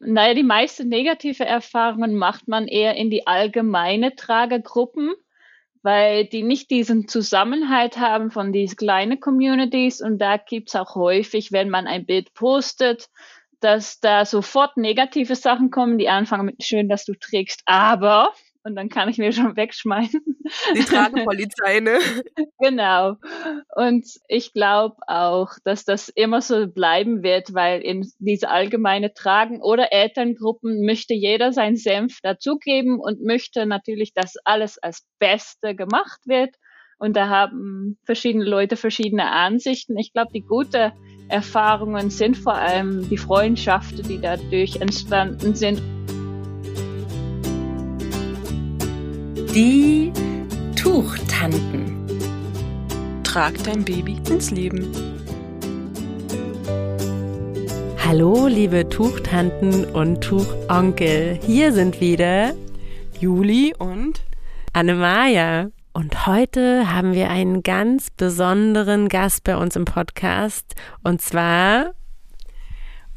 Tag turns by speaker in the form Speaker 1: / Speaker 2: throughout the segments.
Speaker 1: Naja, die meisten negative Erfahrungen macht man eher in die allgemeine Tragegruppen, weil die nicht diesen Zusammenhalt haben von diesen kleinen Communities. Und da gibt's auch häufig, wenn man ein Bild postet, dass da sofort negative Sachen kommen, die anfangen mit schön, dass du trägst, aber und dann kann ich mir schon wegschmeißen.
Speaker 2: Die Tragepolizei, ne?
Speaker 1: genau. Und ich glaube auch, dass das immer so bleiben wird, weil in diese allgemeine Tragen- oder Elterngruppen möchte jeder seinen Senf dazugeben und möchte natürlich, dass alles als Beste gemacht wird. Und da haben verschiedene Leute verschiedene Ansichten. Ich glaube, die gute Erfahrungen sind vor allem die Freundschaften, die dadurch entstanden sind.
Speaker 3: Die Tuchtanten.
Speaker 2: Trag dein Baby ins Leben.
Speaker 3: Hallo, liebe Tuchtanten und Tuchonkel. Hier sind wieder
Speaker 2: Juli und
Speaker 3: Annemaja. Und heute haben wir einen ganz besonderen Gast bei uns im Podcast. Und zwar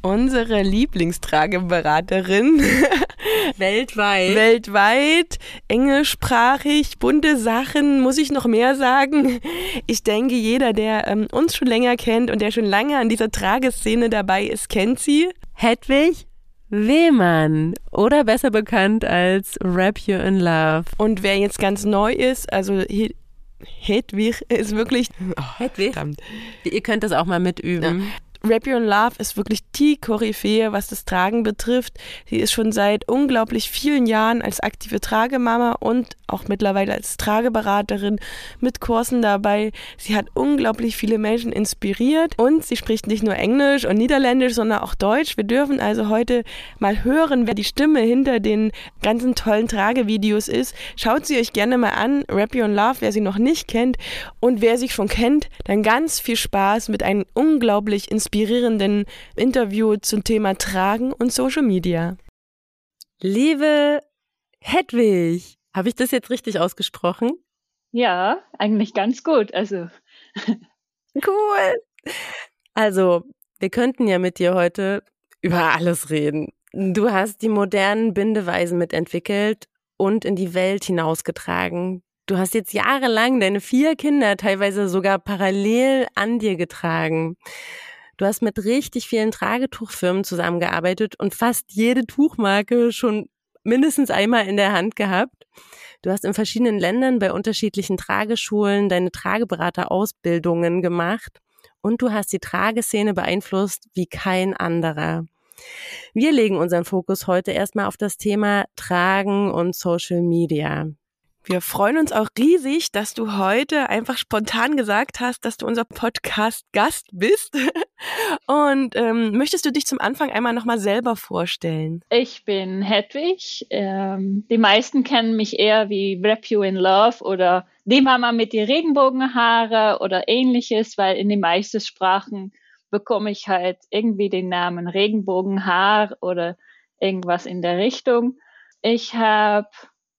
Speaker 2: unsere Lieblingstrageberaterin.
Speaker 3: Weltweit.
Speaker 2: Weltweit, englischsprachig, bunte Sachen, muss ich noch mehr sagen? Ich denke, jeder, der ähm, uns schon länger kennt und der schon lange an dieser Trageszene dabei ist, kennt sie.
Speaker 3: Hedwig Wehmann oder besser bekannt als Rap You in Love.
Speaker 2: Und wer jetzt ganz neu ist, also Hedwig ist wirklich.
Speaker 3: Oh, Hedwig? Verdammt. Ihr könnt das auch mal mitüben. Ja.
Speaker 2: Rap Your Love ist wirklich die Koryphäe, was das Tragen betrifft. Sie ist schon seit unglaublich vielen Jahren als aktive Tragemama und auch mittlerweile als Trageberaterin mit Kursen dabei. Sie hat unglaublich viele Menschen inspiriert und sie spricht nicht nur Englisch und Niederländisch, sondern auch Deutsch. Wir dürfen also heute mal hören, wer die Stimme hinter den ganzen tollen Tragevideos ist. Schaut sie euch gerne mal an. Rap Your Love, wer sie noch nicht kennt und wer sich schon kennt, dann ganz viel Spaß mit einem unglaublich inspirierenden inspirierenden Interview zum Thema Tragen und Social Media.
Speaker 3: Liebe Hedwig, habe ich das jetzt richtig ausgesprochen?
Speaker 1: Ja, eigentlich ganz gut. Also.
Speaker 3: cool. Also, wir könnten ja mit dir heute über alles reden. Du hast die modernen Bindeweisen mitentwickelt und in die Welt hinausgetragen. Du hast jetzt jahrelang deine vier Kinder teilweise sogar parallel an dir getragen. Du hast mit richtig vielen Tragetuchfirmen zusammengearbeitet und fast jede Tuchmarke schon mindestens einmal in der Hand gehabt. Du hast in verschiedenen Ländern bei unterschiedlichen Trageschulen deine Trageberaterausbildungen gemacht und du hast die Trageszene beeinflusst wie kein anderer. Wir legen unseren Fokus heute erstmal auf das Thema Tragen und Social Media.
Speaker 2: Wir freuen uns auch riesig, dass du heute einfach spontan gesagt hast, dass du unser Podcast-Gast bist. Und ähm, möchtest du dich zum Anfang einmal nochmal selber vorstellen?
Speaker 1: Ich bin Hedwig. Ähm, die meisten kennen mich eher wie Rap You in Love oder die Mama mit die Regenbogenhaare oder ähnliches, weil in den meisten Sprachen bekomme ich halt irgendwie den Namen Regenbogenhaar oder irgendwas in der Richtung. Ich habe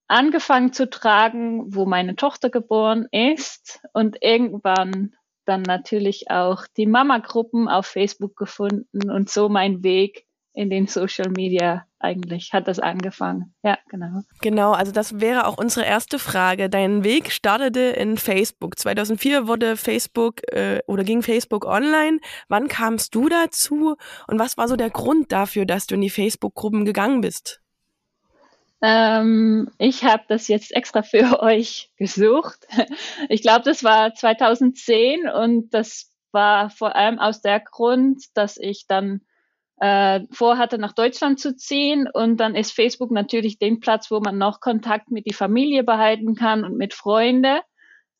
Speaker 1: angefangen zu tragen, wo meine Tochter geboren ist und irgendwann dann natürlich auch die Mama-Gruppen auf Facebook gefunden und so mein Weg in den Social Media eigentlich hat das angefangen. Ja, genau.
Speaker 2: Genau, also das wäre auch unsere erste Frage. Dein Weg startete in Facebook. 2004 wurde Facebook äh, oder ging Facebook online. Wann kamst du dazu und was war so der Grund dafür, dass du in die Facebook-Gruppen gegangen bist?
Speaker 1: Ähm, ich habe das jetzt extra für euch gesucht. Ich glaube, das war 2010 und das war vor allem aus der Grund, dass ich dann äh, vorhatte, nach Deutschland zu ziehen und dann ist Facebook natürlich den Platz, wo man noch Kontakt mit die Familie behalten kann und mit Freunde.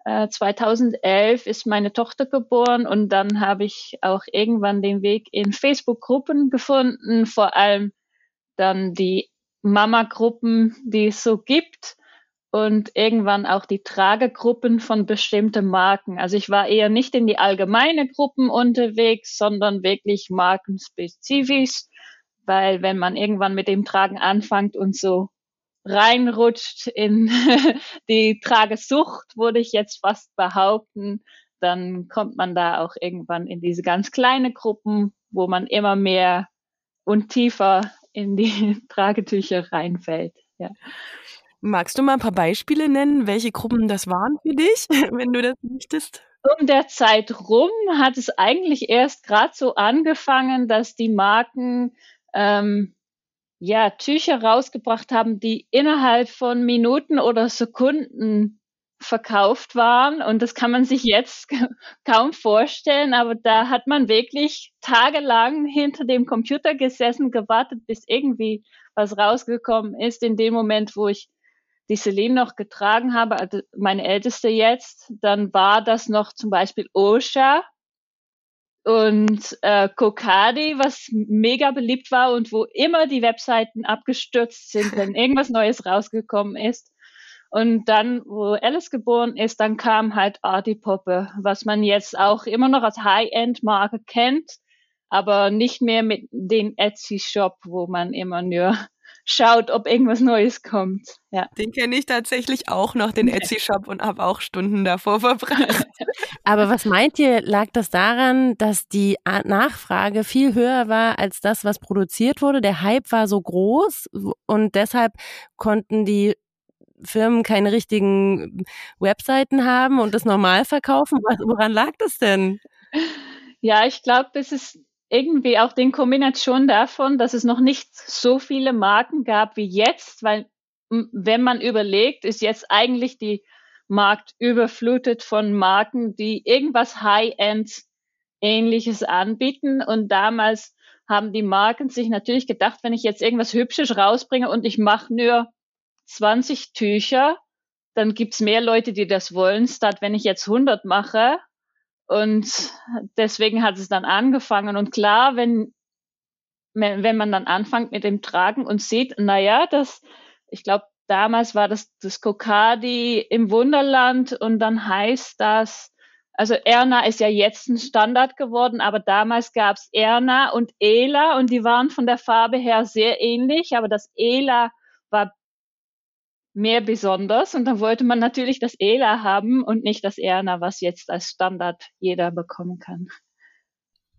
Speaker 1: Äh, 2011 ist meine Tochter geboren und dann habe ich auch irgendwann den Weg in Facebook-Gruppen gefunden, vor allem dann die Mama-Gruppen, die es so gibt und irgendwann auch die Tragegruppen von bestimmten Marken. Also ich war eher nicht in die allgemeine Gruppen unterwegs, sondern wirklich markenspezifisch, weil wenn man irgendwann mit dem Tragen anfängt und so reinrutscht in die Tragesucht, würde ich jetzt fast behaupten, dann kommt man da auch irgendwann in diese ganz kleine Gruppen, wo man immer mehr und tiefer in die Tragetücher reinfällt. Ja.
Speaker 2: Magst du mal ein paar Beispiele nennen, welche Gruppen das waren für dich, wenn du das möchtest?
Speaker 1: Um der Zeit rum hat es eigentlich erst gerade so angefangen, dass die Marken ähm, ja Tücher rausgebracht haben, die innerhalb von Minuten oder Sekunden verkauft waren. Und das kann man sich jetzt kaum vorstellen, aber da hat man wirklich tagelang hinter dem Computer gesessen, gewartet, bis irgendwie was rausgekommen ist. In dem Moment, wo ich die Celine noch getragen habe, also meine älteste jetzt, dann war das noch zum Beispiel Osha und äh, Kokadi, was mega beliebt war und wo immer die Webseiten abgestürzt sind, wenn irgendwas Neues rausgekommen ist. Und dann, wo Alice geboren ist, dann kam halt Artie Poppe, was man jetzt auch immer noch als High-End-Marke kennt, aber nicht mehr mit den Etsy-Shop, wo man immer nur schaut, ob irgendwas Neues kommt. Ja.
Speaker 2: Den kenne ich tatsächlich auch noch, den Etsy-Shop, und habe auch Stunden davor verbracht.
Speaker 3: Aber was meint ihr, lag das daran, dass die Nachfrage viel höher war als das, was produziert wurde? Der Hype war so groß und deshalb konnten die Firmen keine richtigen Webseiten haben und das normal verkaufen? Woran lag das denn?
Speaker 1: Ja, ich glaube, das ist irgendwie auch den Kombination davon, dass es noch nicht so viele Marken gab wie jetzt, weil wenn man überlegt, ist jetzt eigentlich die Markt überflutet von Marken, die irgendwas High-End ähnliches anbieten. Und damals haben die Marken sich natürlich gedacht, wenn ich jetzt irgendwas Hübsches rausbringe und ich mache nur 20 Tücher, dann gibt's mehr Leute, die das wollen, statt wenn ich jetzt 100 mache, und deswegen hat es dann angefangen. Und klar, wenn, wenn man dann anfängt mit dem Tragen und sieht, naja, das, ich glaube, damals war das das Kokadi im Wunderland und dann heißt das, also Erna ist ja jetzt ein Standard geworden, aber damals gab es Erna und Ela und die waren von der Farbe her sehr ähnlich, aber das Ela mehr besonders und dann wollte man natürlich das ELA haben und nicht das ERNA, was jetzt als Standard jeder bekommen kann.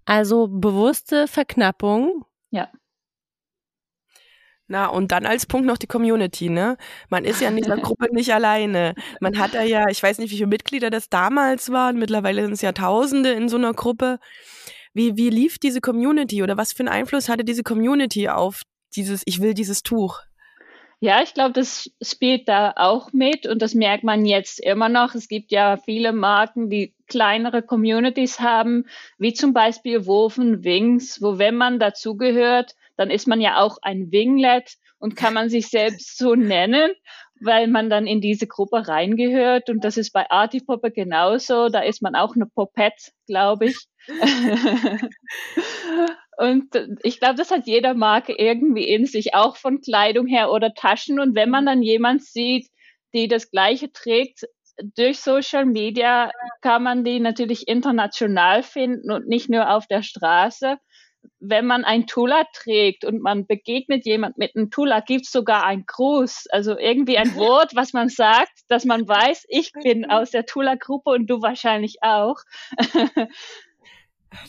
Speaker 3: Also bewusste Verknappung.
Speaker 1: Ja.
Speaker 2: Na, und dann als Punkt noch die Community, ne? Man ist ja in dieser Gruppe nicht alleine. Man hat da ja, ich weiß nicht, wie viele Mitglieder das damals waren, mittlerweile sind es ja Tausende in so einer Gruppe. Wie, wie lief diese Community oder was für einen Einfluss hatte diese Community auf dieses, ich will dieses Tuch?
Speaker 1: Ja, ich glaube, das spielt da auch mit und das merkt man jetzt immer noch. Es gibt ja viele Marken, die kleinere Communities haben, wie zum Beispiel Woven Wings, wo wenn man dazugehört, dann ist man ja auch ein Winglet und kann man sich selbst so nennen, weil man dann in diese Gruppe reingehört. Und das ist bei Artipoppe genauso. Da ist man auch eine Popette, glaube ich. Und ich glaube, das hat jeder Marke irgendwie in sich, auch von Kleidung her oder Taschen. Und wenn man dann jemand sieht, die das Gleiche trägt, durch Social Media kann man die natürlich international finden und nicht nur auf der Straße. Wenn man ein Tula trägt und man begegnet jemand mit einem Tula, gibt's sogar einen Gruß, also irgendwie ein Wort, was man sagt, dass man weiß, ich bin aus der Tula-Gruppe und du wahrscheinlich auch.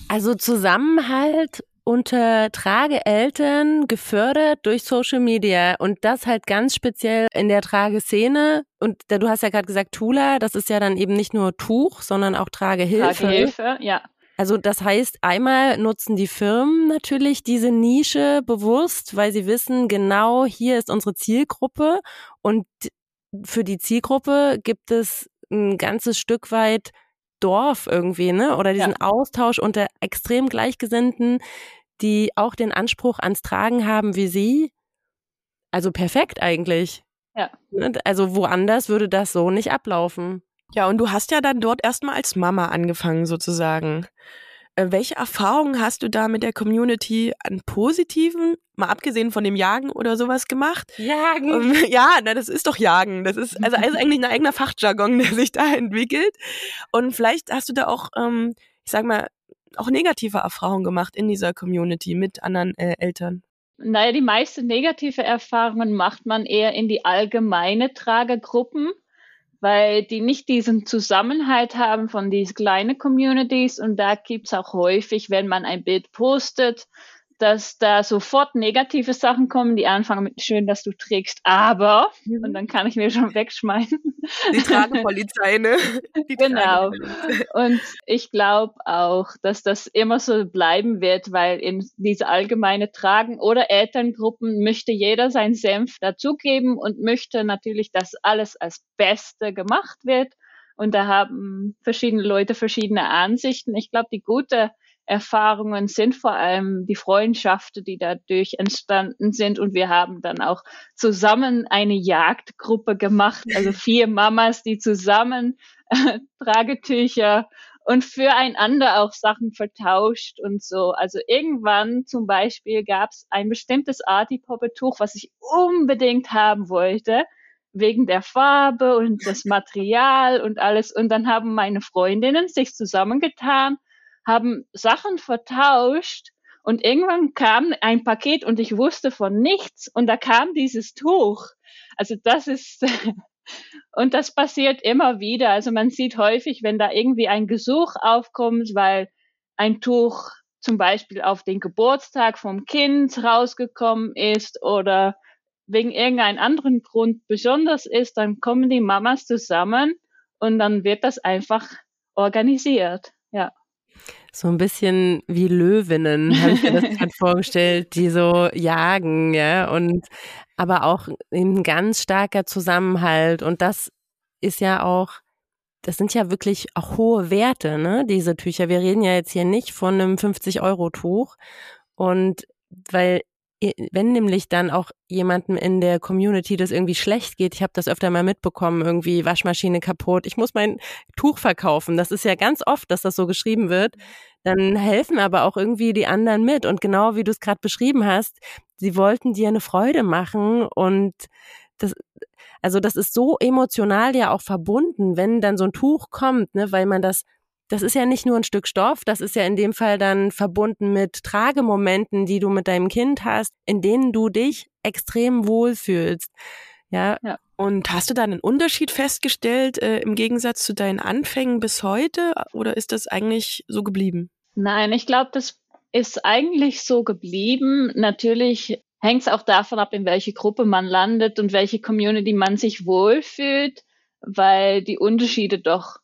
Speaker 3: Also Zusammenhalt unter Trageeltern gefördert durch Social Media und das halt ganz speziell in der Trageszene. Und du hast ja gerade gesagt, Tula, das ist ja dann eben nicht nur Tuch, sondern auch Tragehilfe.
Speaker 1: Tragehilfe, ja.
Speaker 3: Also das heißt, einmal nutzen die Firmen natürlich diese Nische bewusst, weil sie wissen, genau hier ist unsere Zielgruppe und für die Zielgruppe gibt es ein ganzes Stück weit Dorf irgendwie, ne? Oder diesen ja. Austausch unter extrem Gleichgesinnten, die auch den Anspruch ans Tragen haben wie sie. Also perfekt eigentlich.
Speaker 1: Ja.
Speaker 3: Ne? Also woanders würde das so nicht ablaufen.
Speaker 2: Ja, und du hast ja dann dort erstmal als Mama angefangen sozusagen. Äh, welche Erfahrungen hast du da mit der Community an positiven, mal abgesehen von dem Jagen oder sowas gemacht?
Speaker 3: Jagen.
Speaker 2: Ähm, ja, na, das ist doch Jagen. Das ist also, also eigentlich ein eigener Fachjargon, der sich da entwickelt. Und vielleicht hast du da auch, ähm, ich sag mal, auch negative Erfahrungen gemacht in dieser Community mit anderen äh, Eltern?
Speaker 1: Naja, die meisten negative Erfahrungen macht man eher in die allgemeine Tragergruppen, weil die nicht diesen Zusammenhalt haben von diesen kleinen Communities. Und da gibt's auch häufig, wenn man ein Bild postet, dass da sofort negative Sachen kommen, die anfangen mit schön, dass du trägst, aber mhm. und dann kann ich mir schon wegschmeißen.
Speaker 2: Die Tragepolizei, ne?
Speaker 1: Die genau. Und ich glaube auch, dass das immer so bleiben wird, weil in diese allgemeine Tragen oder Elterngruppen möchte jeder seinen Senf dazugeben und möchte natürlich, dass alles als Beste gemacht wird. Und da haben verschiedene Leute verschiedene Ansichten. Ich glaube, die gute Erfahrungen sind vor allem die Freundschaften, die dadurch entstanden sind. Und wir haben dann auch zusammen eine Jagdgruppe gemacht, also vier Mamas, die zusammen äh, Tragetücher und füreinander auch Sachen vertauscht und so. Also irgendwann zum Beispiel gab es ein bestimmtes Artipoppe-Tuch, was ich unbedingt haben wollte, wegen der Farbe und das Material und alles. Und dann haben meine Freundinnen sich zusammengetan haben Sachen vertauscht und irgendwann kam ein Paket und ich wusste von nichts und da kam dieses Tuch. Also das ist, und das passiert immer wieder. Also man sieht häufig, wenn da irgendwie ein Gesuch aufkommt, weil ein Tuch zum Beispiel auf den Geburtstag vom Kind rausgekommen ist oder wegen irgendeinem anderen Grund besonders ist, dann kommen die Mamas zusammen und dann wird das einfach organisiert. Ja.
Speaker 3: So ein bisschen wie Löwinnen, habe ich mir das gerade vorgestellt, die so jagen, ja, und aber auch ein ganz starker Zusammenhalt. Und das ist ja auch, das sind ja wirklich auch hohe Werte, ne, diese Tücher. Wir reden ja jetzt hier nicht von einem 50-Euro-Tuch. Und weil wenn nämlich dann auch jemandem in der Community das irgendwie schlecht geht, ich habe das öfter mal mitbekommen, irgendwie Waschmaschine kaputt, ich muss mein Tuch verkaufen. Das ist ja ganz oft, dass das so geschrieben wird. Dann helfen aber auch irgendwie die anderen mit. Und genau wie du es gerade beschrieben hast, sie wollten dir eine Freude machen und das, also das ist so emotional ja auch verbunden, wenn dann so ein Tuch kommt, ne, weil man das das ist ja nicht nur ein Stück Stoff, das ist ja in dem Fall dann verbunden mit Tragemomenten, die du mit deinem Kind hast, in denen du dich extrem wohlfühlst. Ja. ja.
Speaker 2: Und hast du da einen Unterschied festgestellt äh, im Gegensatz zu deinen Anfängen bis heute oder ist das eigentlich so geblieben?
Speaker 1: Nein, ich glaube, das ist eigentlich so geblieben. Natürlich hängt es auch davon ab, in welche Gruppe man landet und welche Community man sich wohlfühlt, weil die Unterschiede doch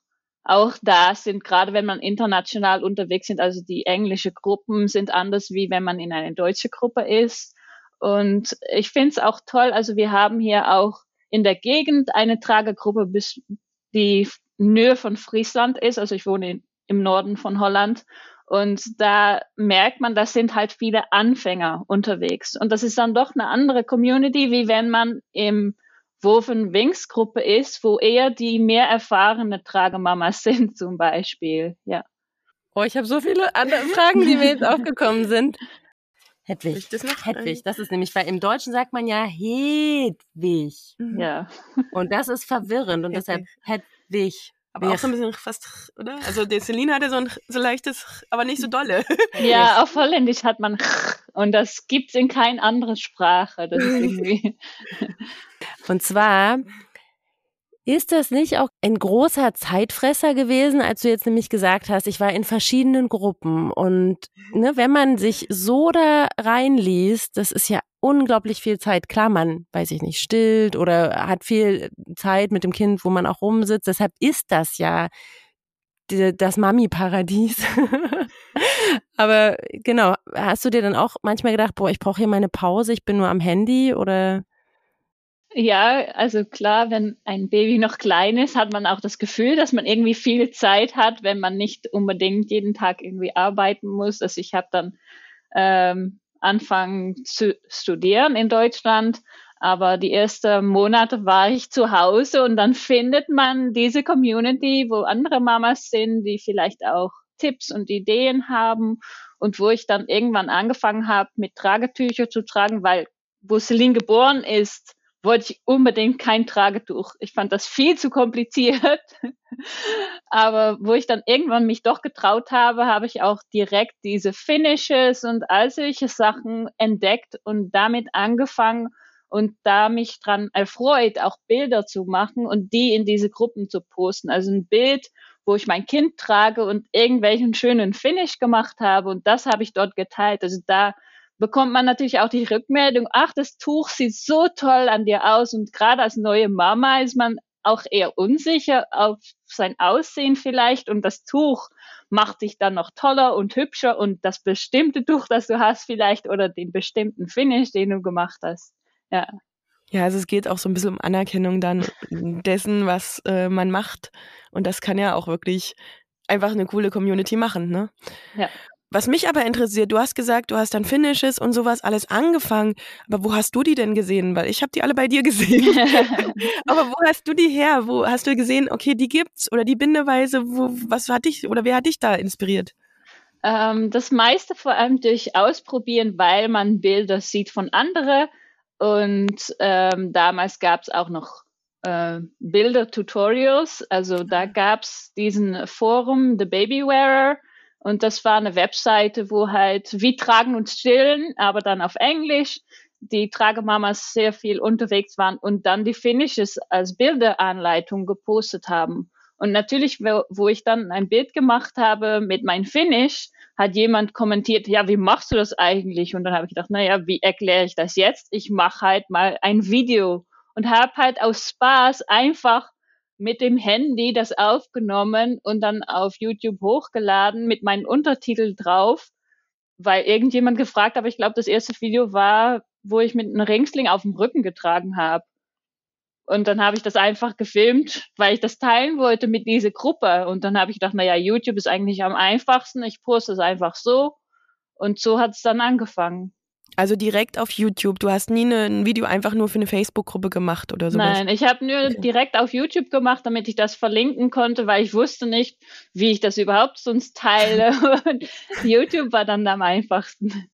Speaker 1: auch da sind, gerade wenn man international unterwegs sind, also die englische Gruppen sind anders, wie wenn man in eine deutsche Gruppe ist. Und ich finde es auch toll, also wir haben hier auch in der Gegend eine Tragegruppe, die Nähe von Friesland ist. Also ich wohne in, im Norden von Holland. Und da merkt man, das sind halt viele Anfänger unterwegs. Und das ist dann doch eine andere Community, wie wenn man im Woven Wings Gruppe ist, wo eher die mehr erfahrene Tragemamas sind zum Beispiel. Ja.
Speaker 3: Oh, ich habe so viele andere Fragen, die mir jetzt aufgekommen sind. Hedwig. Das noch Hedwig. Das ist nämlich, weil im Deutschen sagt man ja Hedwig.
Speaker 1: Mhm. Ja.
Speaker 3: Und das ist verwirrend und deshalb Hedwig.
Speaker 2: Aber auch so ein bisschen fast, oder? Also der Celine hatte so ein so leichtes, aber nicht so dolle.
Speaker 1: Ja, auf Holländisch hat man und das gibt's in keiner anderen Sprache. Das ist irgendwie.
Speaker 3: Und zwar ist das nicht auch ein großer Zeitfresser gewesen, als du jetzt nämlich gesagt hast, ich war in verschiedenen Gruppen und ne, wenn man sich so da reinliest, das ist ja unglaublich viel Zeit. Klar, man, weiß ich nicht, stillt oder hat viel Zeit mit dem Kind, wo man auch rumsitzt. Deshalb ist das ja das Mami-Paradies. Aber genau, hast du dir dann auch manchmal gedacht, boah, ich brauche hier meine Pause, ich bin nur am Handy oder?
Speaker 1: Ja, also klar, wenn ein Baby noch klein ist, hat man auch das Gefühl, dass man irgendwie viel Zeit hat, wenn man nicht unbedingt jeden Tag irgendwie arbeiten muss. Also ich habe dann ähm, anfangen zu studieren in Deutschland, aber die ersten Monate war ich zu Hause und dann findet man diese Community, wo andere Mamas sind, die vielleicht auch Tipps und Ideen haben. Und wo ich dann irgendwann angefangen habe, mit Tragetücher zu tragen, weil wo Celine geboren ist, wollte ich unbedingt kein Tragetuch. Ich fand das viel zu kompliziert. Aber wo ich dann irgendwann mich doch getraut habe, habe ich auch direkt diese Finishes und all solche Sachen entdeckt und damit angefangen und da mich dran erfreut, auch Bilder zu machen und die in diese Gruppen zu posten. Also ein Bild, wo ich mein Kind trage und irgendwelchen schönen Finish gemacht habe und das habe ich dort geteilt. Also da bekommt man natürlich auch die Rückmeldung, ach, das Tuch sieht so toll an dir aus. Und gerade als neue Mama ist man auch eher unsicher auf sein Aussehen vielleicht und das Tuch macht dich dann noch toller und hübscher und das bestimmte Tuch, das du hast vielleicht oder den bestimmten Finish, den du gemacht hast. Ja.
Speaker 2: Ja, also es geht auch so ein bisschen um Anerkennung dann dessen, was äh, man macht. Und das kann ja auch wirklich einfach eine coole Community machen, ne?
Speaker 1: Ja.
Speaker 2: Was mich aber interessiert, du hast gesagt, du hast dann Finishes und sowas alles angefangen, aber wo hast du die denn gesehen? Weil ich habe die alle bei dir gesehen. aber wo hast du die her? Wo hast du gesehen, okay, die gibt's oder die Bindeweise, wo, was hat dich oder wer hat dich da inspiriert?
Speaker 1: Ähm, das meiste vor allem durch Ausprobieren, weil man Bilder sieht von anderen und ähm, damals gab es auch noch äh, Bilder-Tutorials. Also da gab es diesen Forum, The Baby Wearer. Und das war eine Webseite, wo halt wie tragen und stillen, aber dann auf Englisch, die Tragemamas sehr viel unterwegs waren und dann die Finishes als Bilderanleitung gepostet haben. Und natürlich, wo, ich dann ein Bild gemacht habe mit meinem Finish, hat jemand kommentiert, ja, wie machst du das eigentlich? Und dann habe ich gedacht, naja, wie erkläre ich das jetzt? Ich mache halt mal ein Video und habe halt aus Spaß einfach mit dem Handy das aufgenommen und dann auf YouTube hochgeladen mit meinen Untertitel drauf, weil irgendjemand gefragt hat, ich glaube, das erste Video war, wo ich mit einem Ringsling auf dem Rücken getragen habe. Und dann habe ich das einfach gefilmt, weil ich das teilen wollte mit dieser Gruppe. Und dann habe ich gedacht, naja, YouTube ist eigentlich am einfachsten. Ich poste es einfach so. Und so hat es dann angefangen.
Speaker 2: Also direkt auf YouTube. Du hast nie ein Video einfach nur für eine Facebook-Gruppe gemacht oder so.
Speaker 1: Nein, ich habe nur okay. direkt auf YouTube gemacht, damit ich das verlinken konnte, weil ich wusste nicht, wie ich das überhaupt sonst teile. Und YouTube war dann am einfachsten.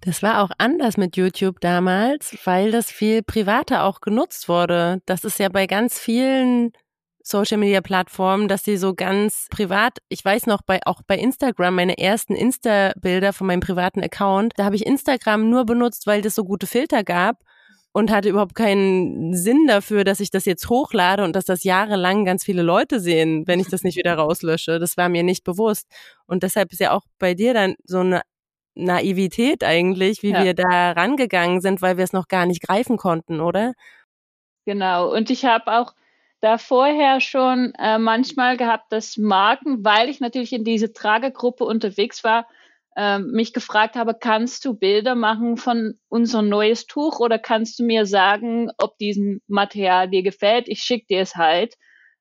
Speaker 3: Das war auch anders mit YouTube damals, weil das viel privater auch genutzt wurde. Das ist ja bei ganz vielen Social Media Plattformen, dass sie so ganz privat, ich weiß noch bei auch bei Instagram meine ersten Insta Bilder von meinem privaten Account, da habe ich Instagram nur benutzt, weil das so gute Filter gab und hatte überhaupt keinen Sinn dafür, dass ich das jetzt hochlade und dass das jahrelang ganz viele Leute sehen, wenn ich das nicht wieder rauslösche. Das war mir nicht bewusst und deshalb ist ja auch bei dir dann so eine Naivität eigentlich, wie ja. wir da rangegangen sind, weil wir es noch gar nicht greifen konnten, oder?
Speaker 1: Genau. Und ich habe auch da vorher schon äh, manchmal gehabt, dass Marken, weil ich natürlich in diese Tragegruppe unterwegs war, äh, mich gefragt habe, kannst du Bilder machen von unserem neues Tuch oder kannst du mir sagen, ob diesen Material dir gefällt? Ich schicke dir es halt.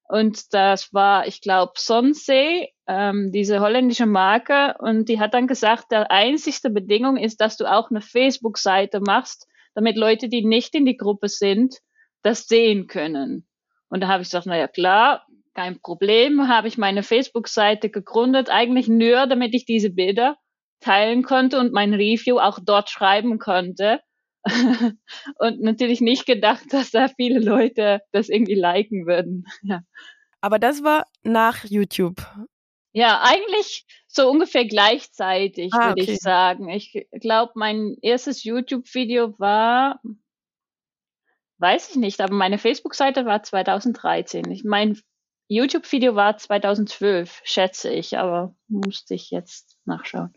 Speaker 1: Und das war, ich glaube, Sonsee, ähm, diese holländische Marke. Und die hat dann gesagt, der einzigste Bedingung ist, dass du auch eine Facebook-Seite machst, damit Leute, die nicht in die Gruppe sind, das sehen können. Und da habe ich gesagt, na ja klar, kein Problem, habe ich meine Facebook-Seite gegründet, eigentlich nur, damit ich diese Bilder teilen konnte und mein Review auch dort schreiben konnte. und natürlich nicht gedacht, dass da viele Leute das irgendwie liken würden. Ja.
Speaker 2: Aber das war nach YouTube.
Speaker 1: Ja, eigentlich so ungefähr gleichzeitig, ah, würde okay. ich sagen. Ich glaube, mein erstes YouTube-Video war Weiß ich nicht, aber meine Facebook-Seite war 2013. Ich, mein YouTube-Video war 2012, schätze ich, aber musste ich jetzt nachschauen.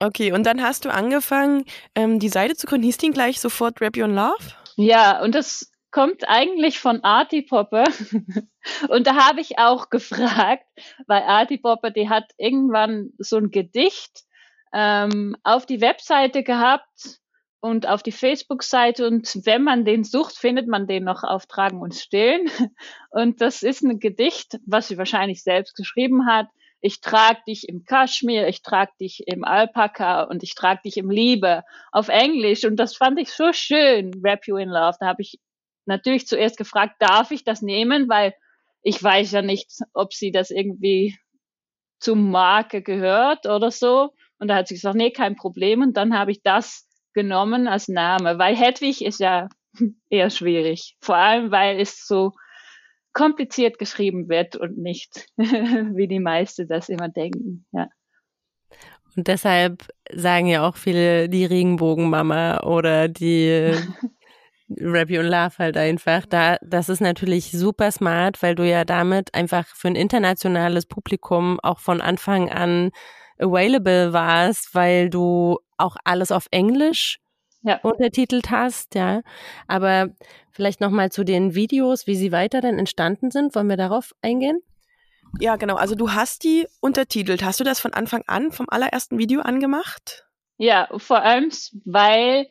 Speaker 2: Okay, und dann hast du angefangen, ähm, die Seite zu gründen. Hieß die gleich sofort Rap Your Love?
Speaker 1: Ja, und das kommt eigentlich von Artie Popper. und da habe ich auch gefragt, weil Artie Popper, die hat irgendwann so ein Gedicht ähm, auf die Webseite gehabt und auf die Facebook-Seite und wenn man den sucht, findet man den noch auf Tragen und Stillen. Und das ist ein Gedicht, was sie wahrscheinlich selbst geschrieben hat. Ich trage dich im Kaschmir, ich trage dich im Alpaka und ich trage dich im Liebe auf Englisch. Und das fand ich so schön, Wrap You in Love. Da habe ich natürlich zuerst gefragt, darf ich das nehmen? Weil ich weiß ja nicht, ob sie das irgendwie zum Marke gehört oder so. Und da hat sie gesagt, nee, kein Problem. Und dann habe ich das genommen als Name, weil Hedwig ist ja eher schwierig. Vor allem, weil es so kompliziert geschrieben wird und nicht, wie die meisten das immer denken. Ja.
Speaker 3: Und deshalb sagen ja auch viele die Regenbogenmama oder die Rabbi und Love halt einfach. Da, das ist natürlich super smart, weil du ja damit einfach für ein internationales Publikum auch von Anfang an available warst, weil du auch alles auf Englisch ja. untertitelt hast, ja. Aber vielleicht nochmal zu den Videos, wie sie weiter dann entstanden sind. Wollen wir darauf eingehen?
Speaker 2: Ja, genau. Also du hast die untertitelt. Hast du das von Anfang an, vom allerersten Video angemacht?
Speaker 1: Ja, vor allem, weil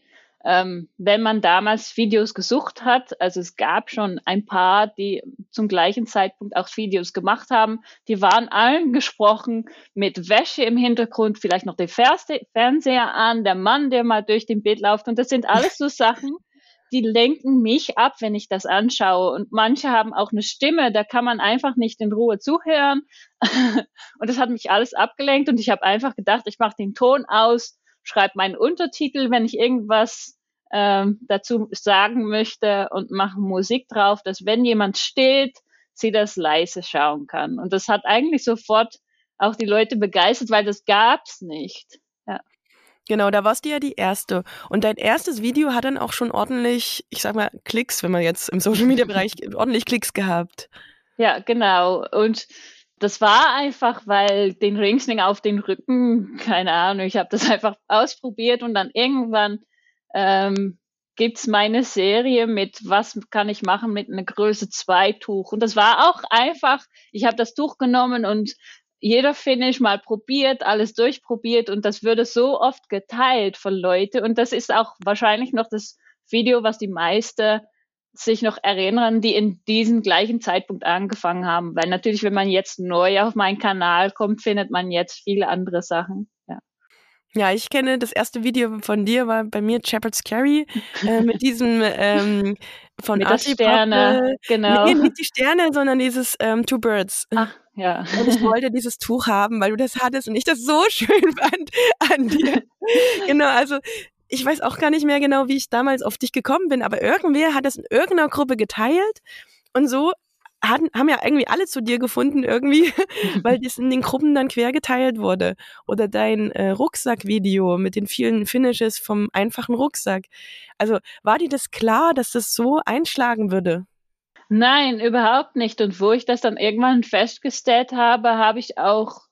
Speaker 1: ähm, wenn man damals Videos gesucht hat, also es gab schon ein paar, die zum gleichen Zeitpunkt auch Videos gemacht haben, die waren allen gesprochen mit Wäsche im Hintergrund, vielleicht noch der Fernseher an, der Mann, der mal durch den Bild läuft und das sind alles so Sachen, die lenken mich ab, wenn ich das anschaue. Und manche haben auch eine Stimme, da kann man einfach nicht in Ruhe zuhören. und das hat mich alles abgelenkt und ich habe einfach gedacht, ich mache den Ton aus, schreibe meinen Untertitel, wenn ich irgendwas ähm, dazu sagen möchte und mache Musik drauf, dass wenn jemand steht, sie das leise schauen kann. Und das hat eigentlich sofort auch die Leute begeistert, weil das gab's nicht. Ja.
Speaker 2: Genau, da warst du ja die erste. Und dein erstes Video hat dann auch schon ordentlich, ich sag mal, Klicks, wenn man jetzt im Social Media Bereich ordentlich Klicks gehabt.
Speaker 1: Ja, genau. Und das war einfach, weil den Ringsling auf den Rücken, keine Ahnung, ich habe das einfach ausprobiert und dann irgendwann ähm, gibt's meine Serie mit was kann ich machen mit einer Größe 2 Tuch. Und das war auch einfach, ich habe das Tuch genommen und jeder Finish mal probiert, alles durchprobiert und das würde so oft geteilt von Leute und das ist auch wahrscheinlich noch das Video, was die meiste sich noch erinnern, die in diesem gleichen Zeitpunkt angefangen haben, weil natürlich, wenn man jetzt neu auf meinen Kanal kommt, findet man jetzt viele andere Sachen. Ja.
Speaker 2: Ich kenne das erste Video von dir, war bei mir Shepherd's Carry äh, mit diesem ähm, von
Speaker 1: mit Sterne, genau.
Speaker 2: Nee, nicht die Sterne, sondern dieses ähm, Two Birds.
Speaker 1: Ach, ja.
Speaker 2: Und ich wollte dieses Tuch haben, weil du das hattest und ich das so schön fand an dir. genau, also ich weiß auch gar nicht mehr genau, wie ich damals auf dich gekommen bin, aber irgendwer hat das in irgendeiner Gruppe geteilt und so hatten, haben ja irgendwie alle zu dir gefunden irgendwie, weil das in den Gruppen dann quer geteilt wurde. Oder dein äh, Rucksackvideo mit den vielen Finishes vom einfachen Rucksack. Also war dir das klar, dass das so einschlagen würde?
Speaker 1: Nein, überhaupt nicht. Und wo ich das dann irgendwann festgestellt habe, habe ich auch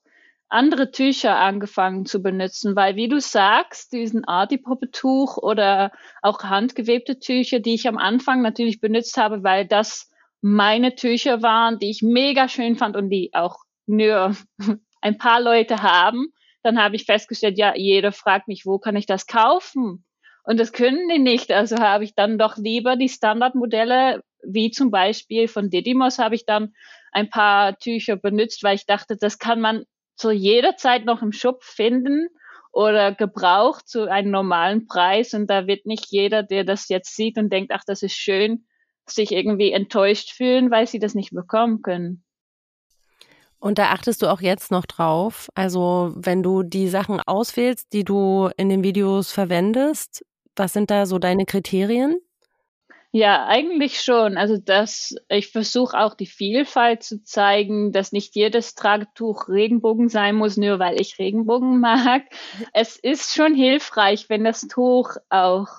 Speaker 1: andere Tücher angefangen zu benutzen, weil wie du sagst, diesen Artipoppe-Tuch oder auch handgewebte Tücher, die ich am Anfang natürlich benutzt habe, weil das meine Tücher waren, die ich mega schön fand und die auch nur ein paar Leute haben, dann habe ich festgestellt, ja, jeder fragt mich, wo kann ich das kaufen? Und das können die nicht. Also habe ich dann doch lieber die Standardmodelle, wie zum Beispiel von Didymos, habe ich dann ein paar Tücher benutzt, weil ich dachte, das kann man zu jeder Zeit noch im Shop finden oder gebraucht zu einem normalen Preis. Und da wird nicht jeder, der das jetzt sieht und denkt, ach, das ist schön, sich irgendwie enttäuscht fühlen, weil sie das nicht bekommen können.
Speaker 3: Und da achtest du auch jetzt noch drauf. Also wenn du die Sachen auswählst, die du in den Videos verwendest, was sind da so deine Kriterien?
Speaker 1: Ja, eigentlich schon. Also das, ich versuche auch die Vielfalt zu zeigen, dass nicht jedes Tragetuch Regenbogen sein muss, nur weil ich Regenbogen mag. Es ist schon hilfreich, wenn das Tuch auch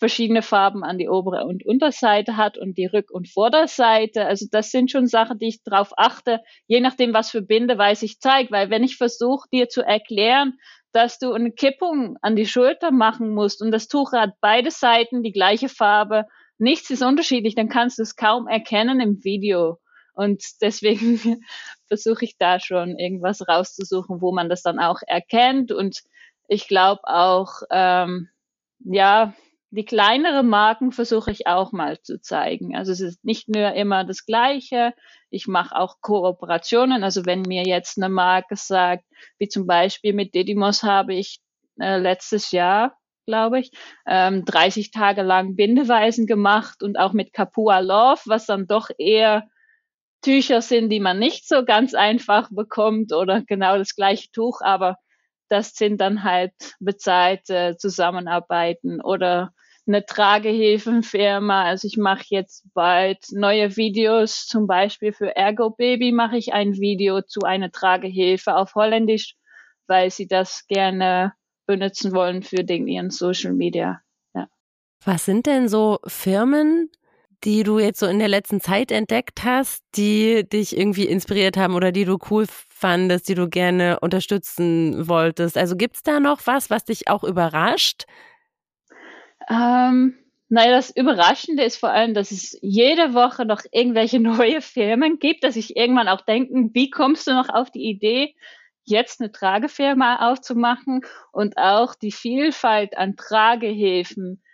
Speaker 1: verschiedene Farben an die obere und Unterseite hat und die Rück- und Vorderseite. Also das sind schon Sachen, die ich darauf achte, je nachdem, was für Bindeweise ich zeige. Weil wenn ich versuche, dir zu erklären, dass du eine Kippung an die Schulter machen musst und das Tuch hat beide Seiten die gleiche Farbe, nichts ist unterschiedlich, dann kannst du es kaum erkennen im Video. Und deswegen versuche ich da schon irgendwas rauszusuchen, wo man das dann auch erkennt. Und ich glaube auch, ähm, ja, die kleinere Marken versuche ich auch mal zu zeigen. Also es ist nicht nur immer das Gleiche. Ich mache auch Kooperationen. Also wenn mir jetzt eine Marke sagt, wie zum Beispiel mit Didymos habe ich äh, letztes Jahr, glaube ich, ähm, 30 Tage lang Bindeweisen gemacht und auch mit Capua Love, was dann doch eher Tücher sind, die man nicht so ganz einfach bekommt oder genau das gleiche Tuch, aber das sind dann halt bezahlte Zusammenarbeiten oder eine Tragehilfenfirma. Also ich mache jetzt bald neue Videos, zum Beispiel für Ergo Baby mache ich ein Video zu einer Tragehilfe auf Holländisch, weil sie das gerne benutzen wollen für den, ihren Social Media. Ja.
Speaker 3: Was sind denn so Firmen, die du jetzt so in der letzten Zeit entdeckt hast, die dich irgendwie inspiriert haben oder die du cool fandest, die du gerne unterstützen wolltest? Also gibt's da noch was, was dich auch überrascht?
Speaker 1: Ähm, naja, das Überraschende ist vor allem, dass es jede Woche noch irgendwelche neue Firmen gibt, dass ich irgendwann auch denken, wie kommst du noch auf die Idee, jetzt eine Tragefirma aufzumachen und auch die Vielfalt an Tragehilfen wird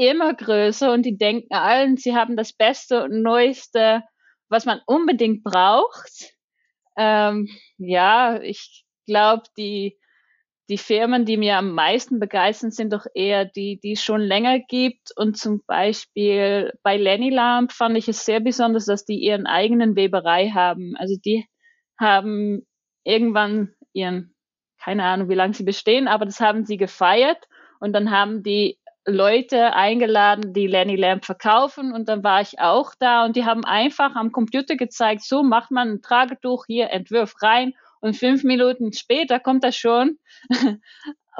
Speaker 1: immer größer und die denken allen, sie haben das Beste und Neueste, was man unbedingt braucht. Ähm, ja, ich glaube, die, die Firmen, die mir am meisten begeistern, sind doch eher die, die es schon länger gibt. Und zum Beispiel bei Lenny Lamp fand ich es sehr besonders, dass die ihren eigenen Weberei haben. Also die haben irgendwann ihren, keine Ahnung, wie lange sie bestehen, aber das haben sie gefeiert. Und dann haben die Leute eingeladen, die Lenny Lamp verkaufen. Und dann war ich auch da. Und die haben einfach am Computer gezeigt, so macht man ein Tragetuch hier, Entwurf rein. Und fünf Minuten später kommt das schon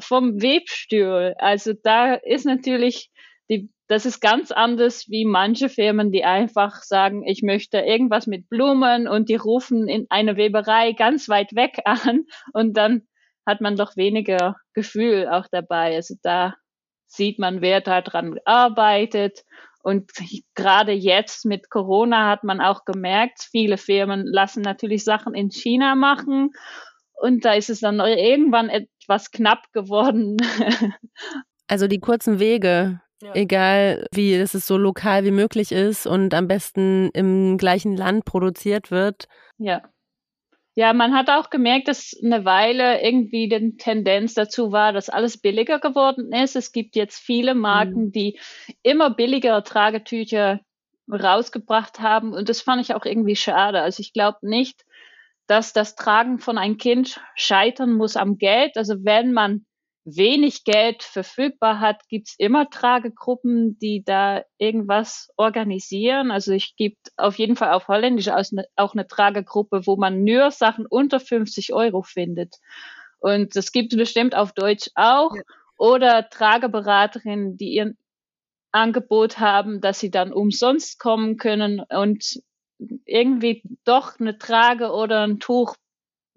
Speaker 1: vom Webstuhl. Also da ist natürlich die, das ist ganz anders wie manche Firmen, die einfach sagen, ich möchte irgendwas mit Blumen. Und die rufen in eine Weberei ganz weit weg an. Und dann hat man doch weniger Gefühl auch dabei. Also da sieht man, wer daran arbeitet. Und gerade jetzt mit Corona hat man auch gemerkt, viele Firmen lassen natürlich Sachen in China machen. Und da ist es dann irgendwann etwas knapp geworden.
Speaker 3: Also die kurzen Wege, ja. egal wie, dass es so lokal wie möglich ist und am besten im gleichen Land produziert wird.
Speaker 1: Ja. Ja, man hat auch gemerkt, dass eine Weile irgendwie die Tendenz dazu war, dass alles billiger geworden ist. Es gibt jetzt viele Marken, mhm. die immer billigere Tragetücher rausgebracht haben und das fand ich auch irgendwie schade. Also ich glaube nicht, dass das Tragen von einem Kind scheitern muss am Geld. Also wenn man wenig Geld verfügbar hat, gibt's immer Tragegruppen, die da irgendwas organisieren. Also ich gibt auf jeden Fall auf Holländisch auch eine Tragegruppe, wo man nur Sachen unter 50 Euro findet. Und es gibt bestimmt auf Deutsch auch. Ja. Oder Trageberaterinnen, die ihr Angebot haben, dass sie dann umsonst kommen können und irgendwie doch eine Trage oder ein Tuch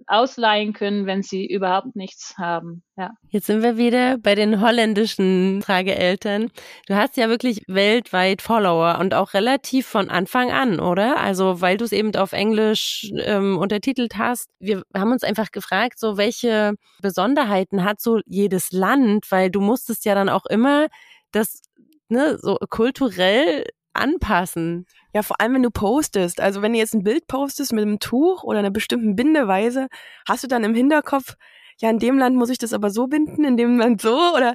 Speaker 1: ausleihen können, wenn sie überhaupt nichts haben. Ja.
Speaker 3: Jetzt sind wir wieder bei den holländischen Trageeltern. Du hast ja wirklich weltweit Follower und auch relativ von Anfang an, oder? Also weil du es eben auf Englisch ähm, untertitelt hast. Wir haben uns einfach gefragt, so welche Besonderheiten hat so jedes Land, weil du musstest ja dann auch immer das ne, so kulturell anpassen.
Speaker 2: Ja, vor allem, wenn du postest. Also wenn du jetzt ein Bild postest mit einem Tuch oder einer bestimmten Bindeweise, hast du dann im Hinterkopf, ja, in dem Land muss ich das aber so binden, in dem Land so oder